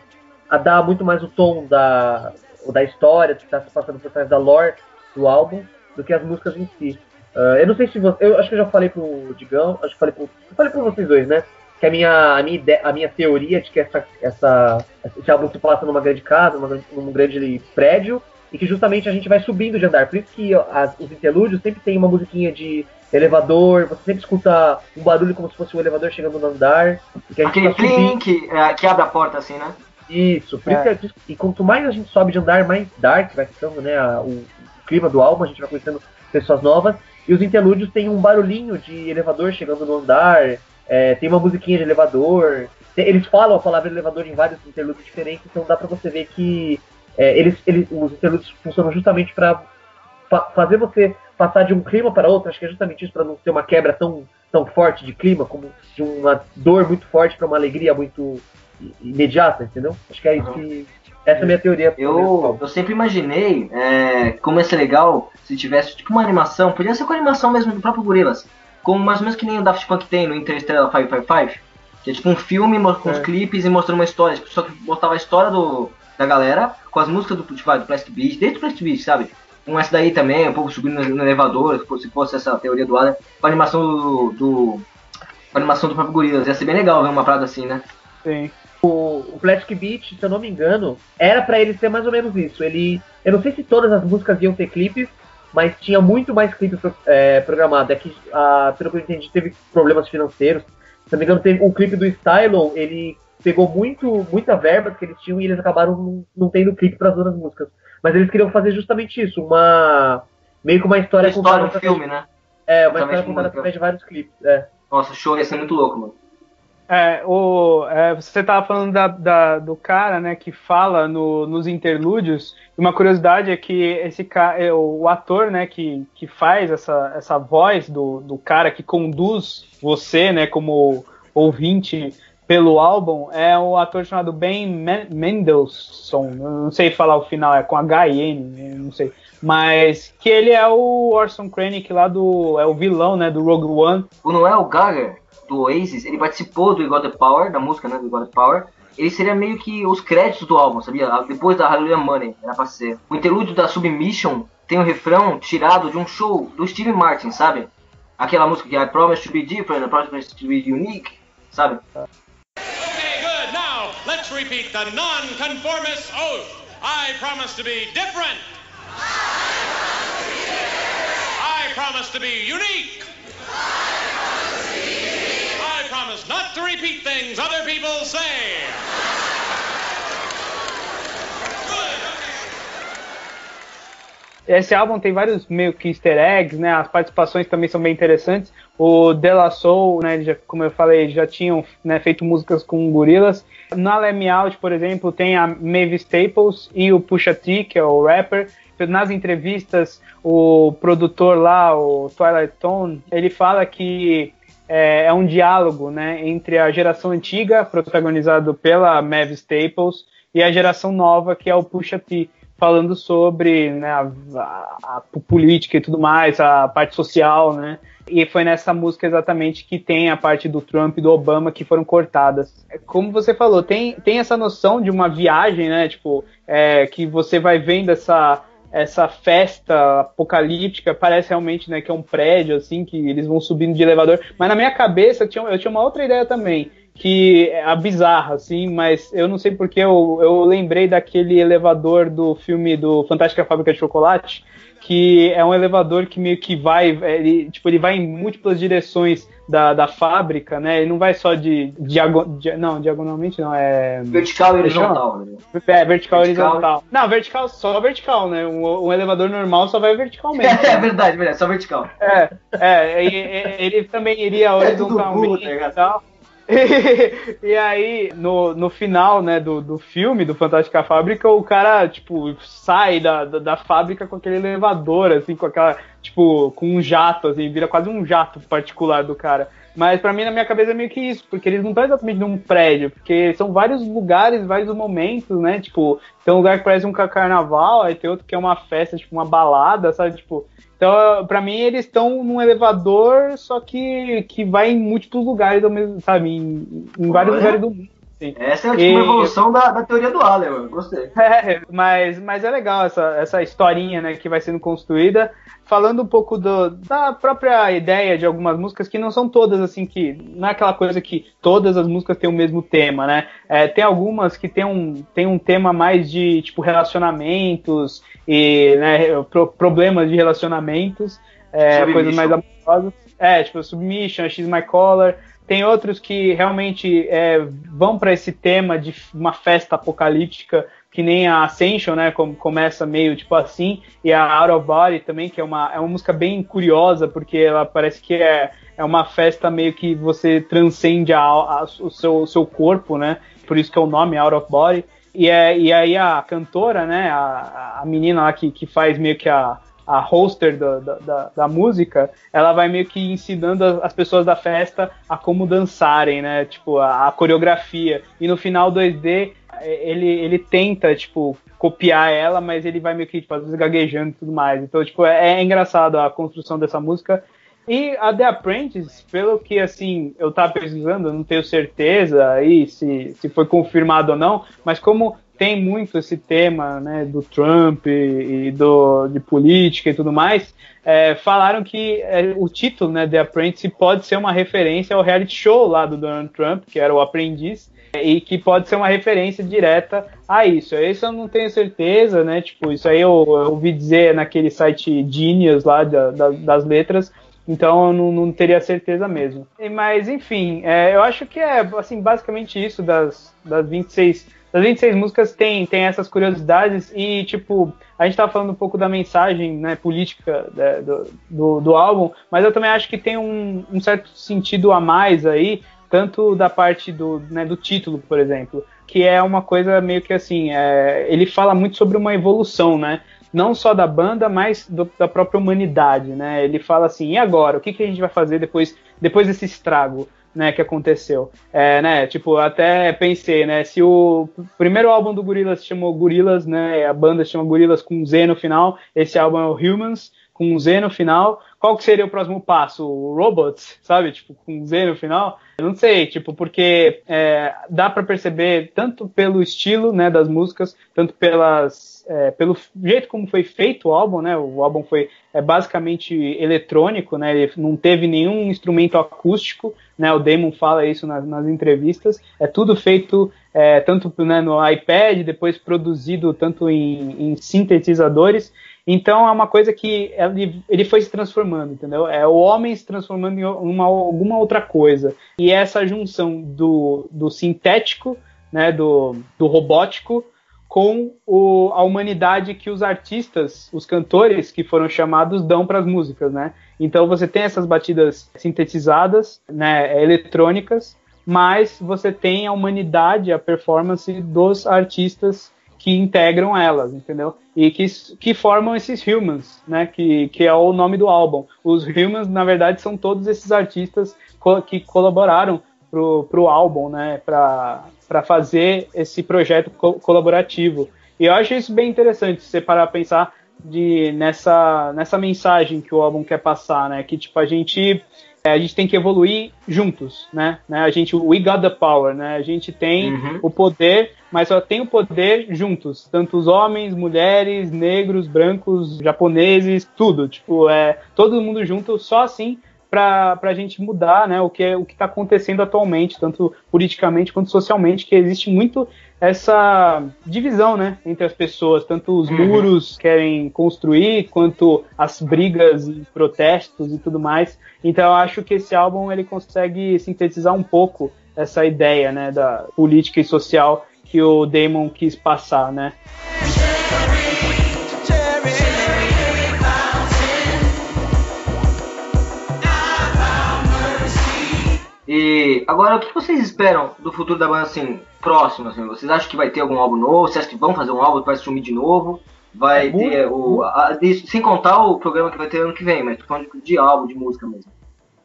a dar muito mais o tom da, ou da história que está se passando por trás da lore do álbum do que as músicas em si. Uh, eu não sei se você. Eu acho que eu já falei pro Digão, acho que falei pro. Eu falei pra vocês dois, né? Que a minha, a minha, ideia, a minha teoria de que essa, essa, esse álbum se passa numa grande casa, numa, num grande prédio, e que justamente a gente vai subindo de andar. Por isso que as, os interlúdios sempre tem uma musiquinha de elevador, você sempre escuta um barulho como se fosse o um elevador chegando no andar. Aquele tá que, é, que abre a porta assim, né? Isso, por é. isso que, e quanto mais a gente sobe de andar, mais dark vai ficando, né? A, o, o, clima do álbum, a gente vai conhecendo pessoas novas. E os interlúdios tem um barulhinho de elevador chegando no andar, é, tem uma musiquinha de elevador. Tem, eles falam a palavra elevador em vários interlúdios diferentes, então dá pra você ver que é, eles, eles, os interlúdios funcionam justamente para fa fazer você passar de um clima para outro. Acho que é justamente isso, para não ter uma quebra tão, tão forte de clima, como de uma dor muito forte para uma alegria muito imediata, entendeu? Acho que é isso que. Essa é a minha teoria. Eu, eu sempre imaginei é, como ia ser legal se tivesse tipo uma animação, podia ser com a animação mesmo do próprio Gorillaz, como mais ou menos que nem o Daft Punk tem no Interstellar 555, Que é tipo um filme com os É. clipes e mostrando uma história. Tipo, só que botava a história do, da galera com as músicas do, tipo, do Plastic Beach, desde o Plastic Beach, sabe? Com essa daí também, um pouco subindo no, no elevador, se fosse- se fosse essa teoria do Adam, com a animação do. do com a animação do próprio Gorillaz. Ia ser bem legal ver uma parada assim, né? Sim. O, o Plastic Beach, se eu não me engano, era pra ele ser mais ou menos isso. Ele, eu não sei se todas as músicas iam ter clipes, mas tinha muito mais clipes pro- é, programado. É que, ah, pelo que eu entendi, teve problemas financeiros. Se não me engano, teve o clipe do Stylon, ele pegou muito, muita verba que eles tinham e eles acabaram não, não tendo clipe para as outras músicas. Mas eles queriam fazer justamente isso, uma meio que uma história, Uma história, um através- filme, né? É, uma história contada através de vários clipes. É. Nossa, show ia ser muito louco, mano. É, o, é, você tava falando da, da- do cara, né, que fala no- nos interlúdios. Uma curiosidade é que esse é, o, o ator, né, que, que faz essa, essa voz do, do cara que conduz você, né, como ouvinte pelo álbum, é o ator chamado Ben Men- Mendelsohn. Eu não sei falar o final, é com H-I-N, eu não sei. Mas que ele é o Orson Krennic lá do. É o vilão, né, do Rogue One. O Noel Gallagher, do Oasis, ele participou do Got The Power, da música, né, do Got The Power. Ele seria meio que os créditos do álbum, sabia? Depois da Hallelujah Money, era pra ser. O interlúdio da Submission tem um refrão tirado de um show do Steve Martin, sabe? Aquela música que I promise to be different, I promise to be unique, sabe? Okay, good. Now, let's repeat the nonconformist oath. I promise to be different. I promise to be unique. I promise to repeat things other people say. Esse álbum tem vários meio que easter eggs, né? As participações também são bem interessantes. O De La Soul, né? já- como eu falei, já tinham né, feito músicas com gorilas. Na Let Me Out, por exemplo, tem a Mavis Staples e o Pusha T, que é o rapper. Nas entrevistas, o produtor lá, o Twilight Tone, ele fala que é, é um diálogo, né, entre a geração antiga, protagonizado pela Mavis Staples, e a geração nova, que é o Pusha T, falando sobre né, a, a- a política e tudo mais, a parte social, né? E foi nessa música exatamente que tem a parte do Trump e do Obama que foram cortadas. É Como você falou, tem, tem essa noção de uma viagem, né? Tipo, é, que você vai vendo essa essa festa apocalíptica parece realmente né, que é um prédio assim que eles vão subindo de elevador. Mas na minha cabeça eu tinha, eu tinha uma outra ideia também que é bizarra assim mas eu não sei porque eu, eu lembrei daquele elevador do filme do Fantástica Fábrica de Chocolate que é um elevador que meio que vai ele, tipo ele vai em múltiplas direções da, da fábrica né ele não vai só de, diago, di- não diagonalmente não é Vertical e eu- horizontal, né? é, vertical e horizontal. Não, vertical, só vertical, né? Um, um elevador normal só vai verticalmente. É verdade, verdade, só vertical. É, é, e- e- ele também iria É tudo burro, horizontalmente tá e tal. e aí, no, no final, né, do, do filme, do Fantástica Fábrica, o cara, tipo, sai da, da, da fábrica com aquele elevador, assim, com aquela, tipo, com um jato, assim, vira quase um jato particular do cara. Mas pra mim, na minha cabeça, é meio que isso, porque eles não estão exatamente num prédio, porque são vários lugares, vários momentos, né? Tipo, tem um lugar que parece um ca- carnaval, aí tem outro que é uma festa, tipo, uma balada, sabe? Tipo, então, pra mim, eles estão num elevador, só que, que vai em múltiplos lugares, mesmo, sabe? Em, em vários Olha. lugares do mundo. Assim. Essa é tipo E- uma evolução da, da teoria do Allen, eu gostei. É, mas, mas é legal essa, essa historinha né, que vai sendo construída, falando um pouco do, da própria ideia de algumas músicas que não são todas assim que não é aquela coisa que todas as músicas têm o mesmo tema, né? É, tem algumas que tem um, tem um tema mais de tipo relacionamentos e né, pro- problemas de relacionamentos, é, coisas mais amorosas. É, tipo Submission, X My Color. Tem outros que realmente é, vão para esse tema de uma festa apocalíptica, que nem a Ascension, né? Como começa meio tipo assim, e a Out of Body também, que é uma, é uma música bem curiosa, porque ela parece que é, é uma festa meio que você transcende a, a- o, seu, o seu corpo, né? Por isso que é o nome Out of Body. E, é, e aí a cantora, né? A, a menina lá que, que faz meio que a, a hoster da, da, da, música, ela vai meio que ensinando as, as pessoas da festa a como dançarem, né? Tipo, a, a coreografia. E no final 2D, eh, ele, ele tenta, tipo, copiar ela, mas ele vai meio que, tipo, às vezes gaguejando e tudo mais. Então, tipo, é, é engraçado a construção dessa música. E a The Apprentice, pelo que assim eu tava pesquisando, não tenho certeza aí se, se foi confirmado ou não, mas como tem muito esse tema né, do Trump e, e do, de política e tudo mais, é, falaram que é, o título né, The Apprentice pode ser uma referência ao reality show lá do Donald Trump, que era o Aprendiz, e que pode ser uma referência direta a isso. Isso eu não tenho certeza, né? Tipo, isso aí eu, eu ouvi dizer naquele site Genius lá da, da, das letras, então eu não, não, teria certeza mesmo. Mas enfim, é, eu acho que é assim, basicamente isso das, das 26 das 26 músicas tem, tem essas curiosidades e, tipo, a gente tava falando um pouco da mensagem né, política né, do, do, do, álbum, mas eu também acho que tem um, um certo sentido a mais aí, tanto da parte do, né, do título, por exemplo, que é uma coisa meio que assim, é, ele fala muito sobre uma evolução, né? Não só da banda, mas do, da própria humanidade, né? Ele fala assim, e agora? O que, que a gente vai fazer depois, depois desse estrago? Né, que aconteceu. É, né, tipo, até pensei, né, se o primeiro álbum do Gorillaz se chamou Gorillaz, né, a banda se chama Gorillaz com Z no final, esse álbum é o Humans com Z no final, qual que seria o próximo passo? O Robots, sabe, tipo, com Z no final? Eu não sei, tipo, porque é, dá para perceber tanto pelo estilo, né, das músicas, tanto pelas, é, pelo jeito como foi feito o álbum, né, o álbum foi é, basicamente eletrônico, né, ele não teve nenhum instrumento acústico, né, o Damon fala isso nas, nas entrevistas, é tudo feito é, tanto né, no iPad, depois produzido tanto em, em sintetizadores, então é uma coisa que ele, ele foi se transformando, entendeu? É o homem se transformando em uma, alguma outra coisa. E essa junção do, do sintético, né, do, do robótico, com o, a humanidade que os artistas, os cantores que foram chamados dão para as músicas, né? Então você tem essas batidas sintetizadas, né, eletrônicas, mas você tem a humanidade, a performance dos artistas que integram elas, entendeu? E que, que formam esses humans, né? Que, que é o nome do álbum. Os humans, na verdade, são todos esses artistas co que colaboraram pro, pro álbum, né? Para fazer esse projeto co colaborativo. E eu acho isso bem interessante, você parar a pensar de, nessa, nessa mensagem que o álbum quer passar, né? Que, tipo, a gente a gente tem que evoluir juntos, né? né? A gente, we got the power, né? A gente tem uhum. o poder, mas só tem o poder juntos, tanto os homens, mulheres, negros, brancos, japoneses, tudo, tipo, é todo mundo junto, só assim para a gente mudar né, o que é, o está acontecendo atualmente, tanto politicamente quanto socialmente, que existe muito essa divisão né, entre as pessoas, tanto os uhum. muros querem construir, quanto as brigas e protestos e tudo mais. Então eu acho que esse álbum ele consegue sintetizar um pouco essa ideia né, da política e social que o Damon quis passar, né? E agora, o que vocês esperam do futuro da banda, assim, próximo? Assim? Vocês acham que vai ter algum álbum novo? Vocês acham que vão fazer um álbum que vai sumir de novo? Vai é ter o. A, sem contar o programa que vai ter ano que vem, mas tô falando de, de álbum, de música mesmo.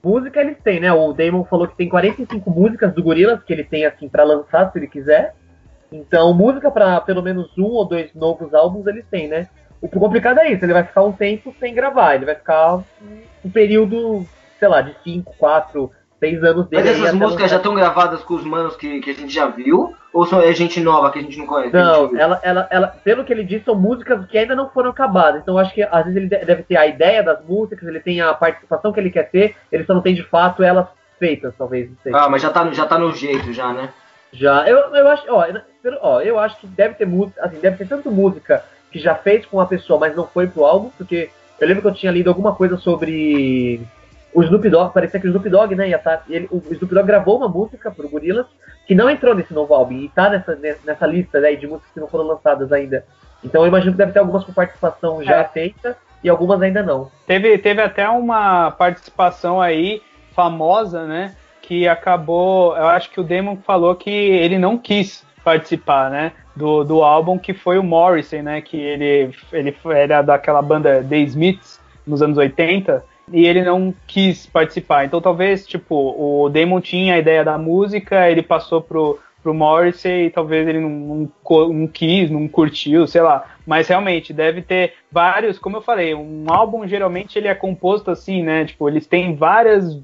Música eles têm, né? O Damon falou que tem 45 músicas do Gorillaz que ele tem, assim, para lançar, se ele quiser. Então, música para pelo menos um ou dois novos álbuns eles têm, né? O complicado é isso, ele vai ficar um tempo sem gravar, ele vai ficar um período, sei lá, de 5, 4, seis anos dele. Mas essas músicas já estão gravadas com os manos que, que a gente já viu? Ou são, é gente nova que a gente não conhece? Não, ela, ela, ela, pelo que ele disse, são músicas que ainda não foram acabadas. Então acho que às vezes ele deve ter a ideia das músicas, ele tem a participação que ele quer ter, ele só não tem de fato elas feitas, talvez. Ah, mas já tá, já tá no jeito, já, né? Já. Eu, eu acho, ó, ó, eu acho que deve ter música, assim, deve ter tanto música que já fez com uma pessoa, mas não foi pro álbum, porque eu lembro que eu tinha lido alguma coisa sobre o Snoop Dogg, parecia que o Snoop Dogg, né, ia tá, ele, o Snoop Dogg gravou uma música pro Gorillaz que não entrou nesse novo álbum e tá nessa, nessa lista né, de músicas que não foram lançadas ainda. Então eu imagino que deve ter algumas com participação já é. feita e algumas ainda não. Teve, teve até uma participação aí famosa, né, que acabou, eu acho que o Damon falou que ele não quis participar, né, do, do álbum, que foi o Morrison, né, que ele, ele era daquela banda The Smiths nos anos 80, e ele não quis participar. Então talvez, tipo, o Damon tinha a ideia da música, ele passou pro, pro Morrissey, talvez ele não, não, não, quis, não curtiu, sei lá. Mas realmente deve ter vários, como eu falei, um álbum geralmente ele é composto assim, né? Tipo, eles têm várias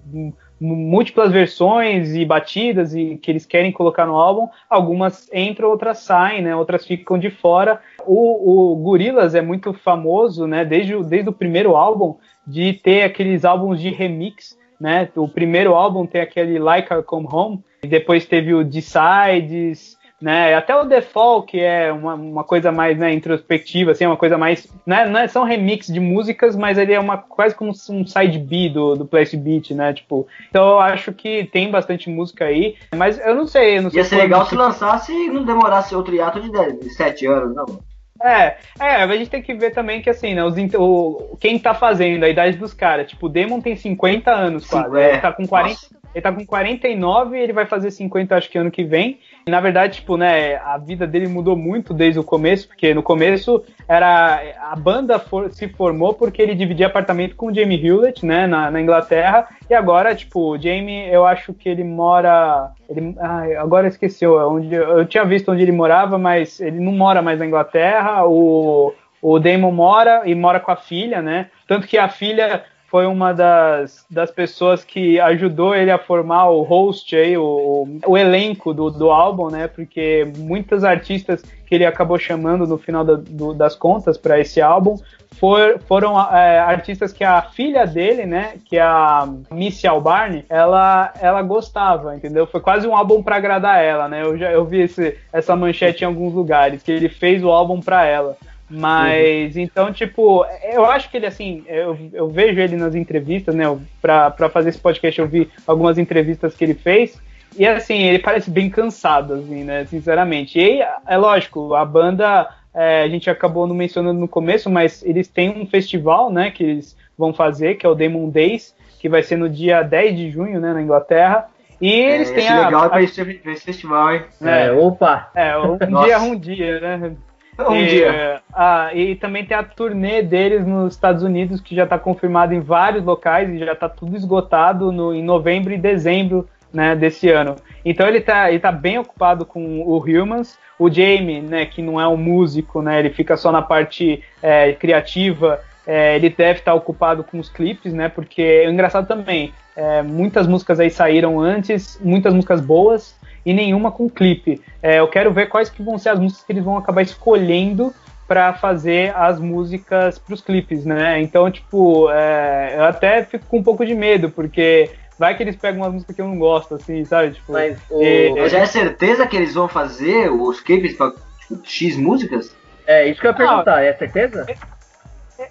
múltiplas versões e batidas e que eles querem colocar no álbum, algumas entram, outras saem, né? Outras ficam de fora. O, o Gorillaz é muito famoso, né? Desde, desde o primeiro álbum de ter aqueles álbuns de remix, né? O primeiro álbum tem aquele Like I Come Home, e depois teve o Decides, né? Até o Default, que é uma, uma coisa mais né, introspectiva, assim, uma coisa mais. Né, não é, são remix de músicas, mas ele é uma quase como um side B do, do Place Beat, né? Tipo, então eu acho que tem bastante música aí, mas eu não sei. Eu não Ia ser legal se lançasse e não demorasse outro hiato de, 10, de 7 anos, não. É, é, a gente tem que ver também que assim, né, os, o, quem tá fazendo, a idade dos caras, tipo, o Demon tem 50 anos quase, é. ele tá com 40, Nossa. Ele tá com 49 e ele vai fazer 50 acho que ano que vem, na verdade, tipo, né, a vida dele mudou muito desde o começo, porque no começo era a banda for, se formou porque ele dividia apartamento com o Jamie Hewlett, né, na, na, Inglaterra, e agora, tipo, o Jamie, eu acho que ele mora, ele, ai, agora esqueceu onde eu tinha visto onde ele morava, mas ele não mora mais na Inglaterra. O o Damon mora e mora com a filha, né? Tanto que a filha foi uma das, das pessoas que ajudou ele a formar o host aí, o, o elenco do, do álbum, né? Porque muitos artistas que ele acabou chamando no final da, do, das contas para esse álbum for, foram é, artistas que a filha dele, né, que é a Missy Albarn, ela, ela gostava, entendeu? Foi quase um álbum para agradar ela, né? Eu já eu vi esse, essa manchete em alguns lugares que ele fez o álbum para ela. Mas, uhum. então, tipo, eu acho que ele, assim, eu, eu vejo ele nas entrevistas, né? Pra, pra fazer esse podcast, eu vi algumas entrevistas que ele fez. E, assim, ele parece bem cansado, assim, né? Sinceramente. E, é lógico, a banda, é, a gente acabou não mencionando no começo, mas eles têm um festival, né? Que eles vão fazer, que é o Demon Days, que vai ser no dia 10 de junho, né? Na Inglaterra. E é, eles têm a. legal a, pra esse, pra esse festival, hein? É, é opa! É, um dia é um dia, né? Um e, dia. Ah, e também tem a turnê deles nos Estados Unidos, que já está confirmado em vários locais e já está tudo esgotado no, em novembro e dezembro né, desse ano. Então ele está ele tá bem ocupado com o Humans. O Jamie, né, que não é um músico, né, ele fica só na parte é, criativa. É, ele deve estar tá ocupado com os clipes, né? Porque é engraçado também. É, muitas músicas aí saíram antes, muitas músicas boas, e nenhuma com clipe. É, eu quero ver quais que vão ser as músicas que eles vão acabar escolhendo para fazer as músicas para os clipes, né? Então, tipo, é, eu até fico com um pouco de medo, porque vai que eles pegam uma música que eu não gosto, assim, sabe? Tipo, Mas, o... Mas já é certeza que eles vão fazer os clipes para tipo, X músicas? É, isso que eu ia perguntar, é certeza?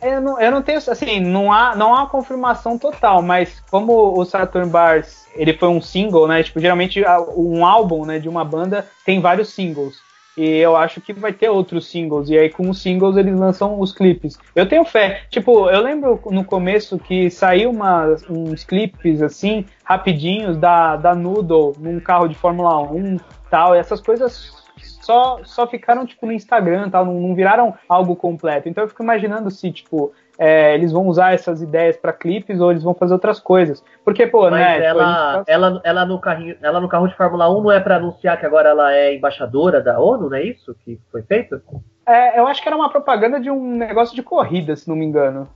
Eu não, eu não tenho, assim, não há, não há confirmação total, mas como o Saturn Bars ele foi um single, né? Tipo, geralmente um álbum, né, de uma banda tem vários singles. E eu acho que vai ter outros singles. E aí, com os singles, eles lançam os clipes. Eu tenho fé. Tipo, eu lembro no começo que saiu uma, uns clipes, assim, rapidinhos, da, da Noodle num carro de Fórmula 1 tal. E essas coisas só, só ficaram, tipo, no Instagram tal. Não, não viraram algo completo. Então eu fico imaginando se, tipo, é, eles vão usar essas ideias para clipes ou eles vão fazer outras coisas. Porque, pô, Mas né? Ela, tipo, ela, ela, no carrinho, ela no carro de Fórmula 1 não é para anunciar que agora ela é embaixadora da ONU, não é isso que foi feito? É, eu acho que era uma propaganda de um negócio de corrida, se não me engano.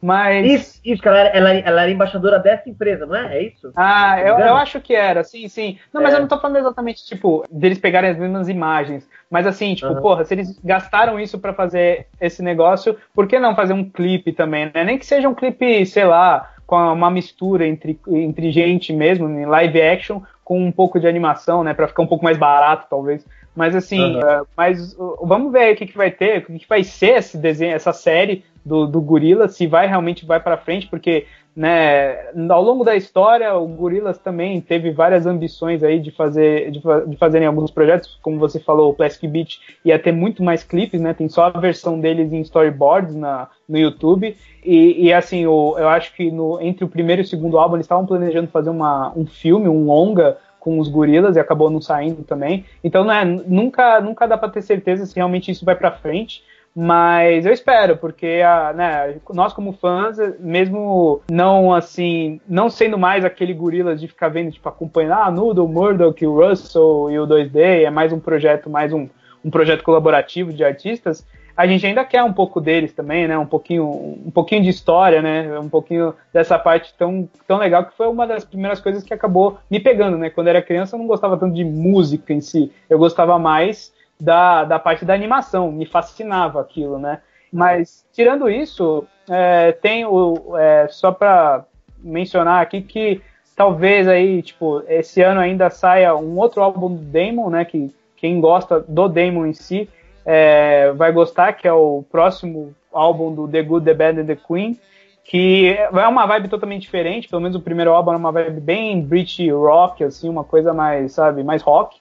Mas. Isso, isso ela, ela, ela era embaixadora dessa empresa, não é? É isso? Ah, eu, eu acho que era, sim, sim. Não, mas é. eu não tô falando exatamente, tipo, deles pegarem as mesmas imagens. Mas assim, tipo, uhum. porra, se eles gastaram isso para fazer esse negócio, por que não fazer um clipe também, né? Nem que seja um clipe, sei lá, com uma mistura entre, entre gente mesmo, em live action, com um pouco de animação, né? Pra ficar um pouco mais barato, talvez. Mas assim, uhum. uh, mas uh, vamos ver o que, que vai ter, o que, que vai ser esse desenho, essa série do, do Gorila, se vai realmente vai para frente, porque né, ao longo da história o Gorillaz também teve várias ambições aí de fazer de, de fazerem alguns projetos, como você falou, o Plastic Beach ia ter muito mais clipes, né? Tem só a versão deles em storyboards na, no YouTube e, e assim, o, eu acho que no, entre o primeiro e o segundo álbum eles estavam planejando fazer uma, um filme, um longa com os gorilas e acabou não saindo também. Então, né, nunca, nunca dá para ter certeza se realmente isso vai para frente. Mas eu espero, porque a, né, nós como fãs, mesmo não assim, não sendo mais aquele gorila de ficar vendo, tipo, acompanhar ah, Noodle, Murdoch, o Russell e o 2D, é mais um projeto, mais um, um projeto colaborativo de artistas, a gente ainda quer um pouco deles também, né? Um pouquinho, um pouquinho de história, né? Um pouquinho dessa parte tão, tão legal que foi uma das primeiras coisas que acabou me pegando, né? Quando eu era criança eu não gostava tanto de música em si, eu gostava mais da, da parte da animação, me fascinava aquilo, né? Mas tirando isso, é, tem o é, só para mencionar aqui que talvez aí tipo esse ano ainda saia um outro álbum do Damon, né? Que quem gosta do Damon em si é, vai gostar, que é o próximo álbum do The Good, The Bad and The Queen, que é uma vibe totalmente diferente, pelo menos o primeiro álbum é uma vibe bem British rock, assim, uma coisa mais, sabe, mais rock.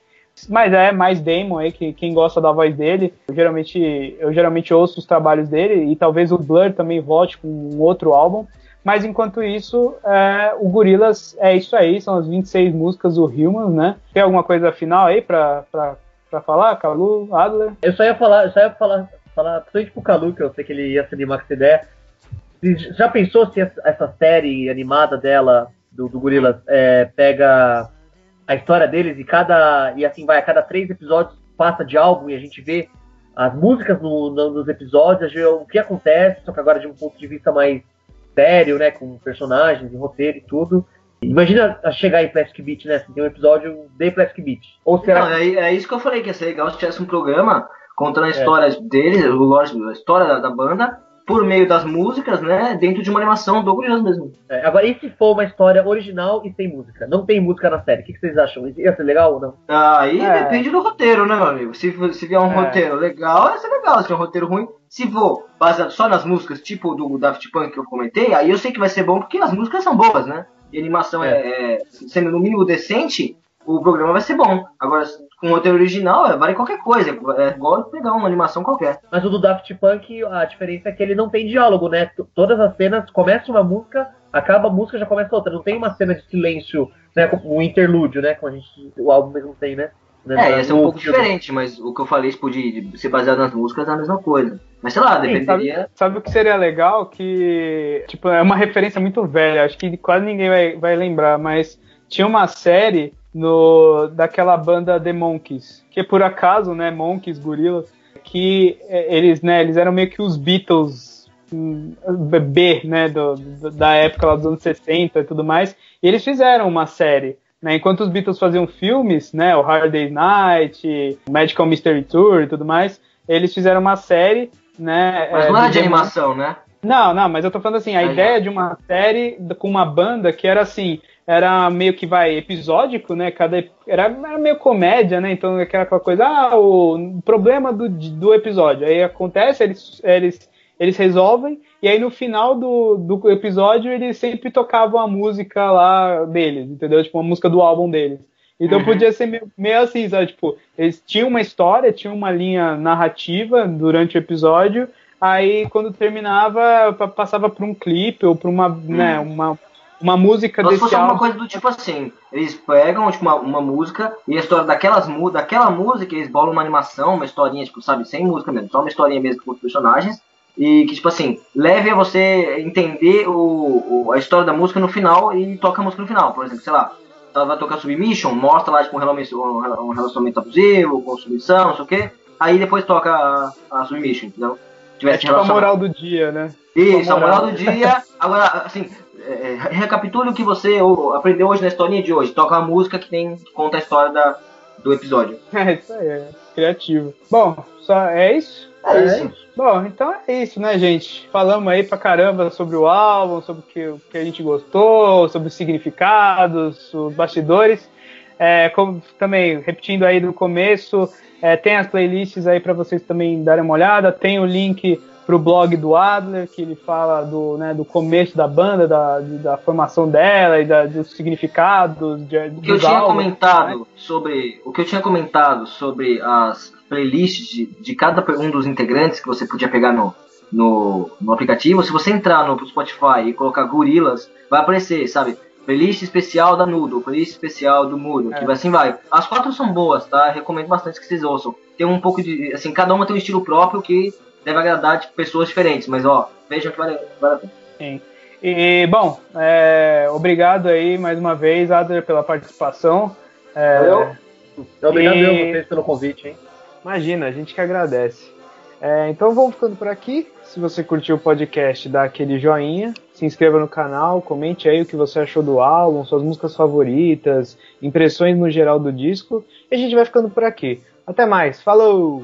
Mas é mais Damon aí, que quem gosta da voz dele, eu geralmente, eu geralmente ouço os trabalhos dele, e talvez o Blur também volte com um outro álbum. Mas enquanto isso, é, o Gorillaz é isso aí, são as 26 músicas do Humans, né? Tem alguma coisa final aí pra, pra, pra falar, Calu, Adler? Eu só ia falar, só ia falar, falar principalmente pro Calu, que eu sei que ele ia se animar com essa ideia. Já pensou se essa série animada dela, do, do é, pega a história deles e cada e assim vai a cada três episódios passa de álbum e a gente vê as músicas no, no, nos episódios, o que acontece, só que agora de um ponto de vista mais sério, né, com personagens e roteiro e tudo. Imagina chegar em Plastic Beach, né? Tem um episódio de Plastic Beach. Ou será Não, que... é, é, isso que eu falei, que ia ser legal se tivesse um programa contando a história é. deles, a história da, da banda, por meio das músicas, né, dentro de uma animação do Gorillaz mesmo. É, agora, e se for uma história original e sem música? Não tem música na série, o que, que vocês acham? Ia ser legal ou não? Aí é. depende do roteiro, né, meu amigo? Se, se vier um é. roteiro legal, ia ser legal. Se vier um roteiro ruim, se for baseado só nas músicas, tipo do Daft Punk que eu comentei, aí eu sei que vai ser bom porque as músicas são boas, né? E a animação é, é, é sendo no mínimo decente, o programa vai ser bom. Agora, com o roteiro original, é, vale qualquer coisa. É igual pegar uma animação qualquer. Mas o do Daft Punk, a diferença é que ele não tem diálogo, né? Todas as cenas, começa uma música, acaba a música, já começa outra. Não tem uma cena de silêncio, né? Um interlúdio, né? Como a gente, o álbum mesmo tem, né? É, ia ser um pouco diferente, mas o que eu falei, tipo, de, de ser baseado nas músicas é a mesma coisa. Mas sei lá, dependeria. Sabe, sabe, o que seria legal? Que, tipo, é uma referência muito velha, acho que quase ninguém vai, vai lembrar, mas tinha uma série no daquela banda The Monkeys, que por acaso, né, Monkeys, Gorilas, que é, eles, né, eles eram meio que os Beatles hum, B, né, do, do, da época lá dos anos 60 e tudo mais, e eles fizeram uma série, né, enquanto os Beatles faziam filmes, né, o Hard Day's Night, Magical Mystery Tour e tudo mais, eles fizeram uma série, né... Mas é, não é de animação, né? Não, não, mas eu tô falando assim, a ideia de uma série com uma banda que era assim, era meio que vai episódico, né? Cada era, era meio comédia, né? Então aquela coisa, ah, o problema do, do episódio. Aí acontece, eles, eles, eles resolvem, e aí no final do, do episódio eles sempre tocavam a música lá deles, entendeu? Tipo, uma música do álbum deles. Então uhum. podia ser meio, meio, assim, sabe? Tipo, eles tinham uma história, tinham uma linha narrativa durante o episódio, aí quando terminava, passava para um clipe ou para uma, né, uhum. né, uma uma música Nós desse fosse alguma coisa do tipo assim, eles pegam tipo, uma, uma música e a história daquelas, daquela música, eles bolam uma animação, uma historinha, tipo, sabe, sem música mesmo, só uma historinha mesmo com os personagens, e que, tipo assim, leve a você entender o, o, a história da música no final e toca a música no final, por exemplo, sei lá, ela vai tocar Submission, mostra lá, tipo, um relacionamento, um relacionamento abusivo, com submissão, não sei o quê, aí depois toca a, a Submission, entendeu? Tivesse é tipo a moral do dia, né? Isso, moral, a moral do dia. Agora, assim, é, recapitule o que você aprendeu hoje na historinha de hoje. Toca uma música que tem que conta a história da, do episódio. É isso aí, é criativo. Bom, só é isso? É, é isso. Bom, então é isso, né, gente? Falamos aí pra caramba sobre o álbum, sobre o que, o que a gente gostou, sobre os significados, os bastidores. É, como também, repetindo aí do começo, é, tem as playlists aí para vocês também darem uma olhada. Tem o link pro blog do Adler, que ele fala do, né, do começo da banda, da, da formação dela e da, dos significados. De, o que eu tinha álbuns, comentado né? sobre. O que eu tinha comentado sobre as playlists de, de cada um dos integrantes que você podia pegar no, no, no aplicativo, se você entrar no Spotify e colocar gorilas, vai aparecer, sabe? Playlist especial da Nudo, playlist especial do Mudo, é. que assim vai. As quatro são boas, tá? Recomendo bastante que vocês ouçam. Tem um pouco de. Assim, cada uma tem um estilo próprio que deve agradar tipo, pessoas diferentes, mas ó, vejam que vale, vale a pena. Sim. E, bom, é, obrigado aí mais uma vez, Adler, pela participação. É, Valeu. Obrigado E- eu, vocês pelo convite, hein? Imagina, a gente que agradece. É, então vamos ficando por aqui. Se você curtiu o podcast, dá aquele joinha, se inscreva no canal, comente aí o que você achou do álbum, suas músicas favoritas, impressões no geral do disco. E a gente vai ficando por aqui. Até mais, falou!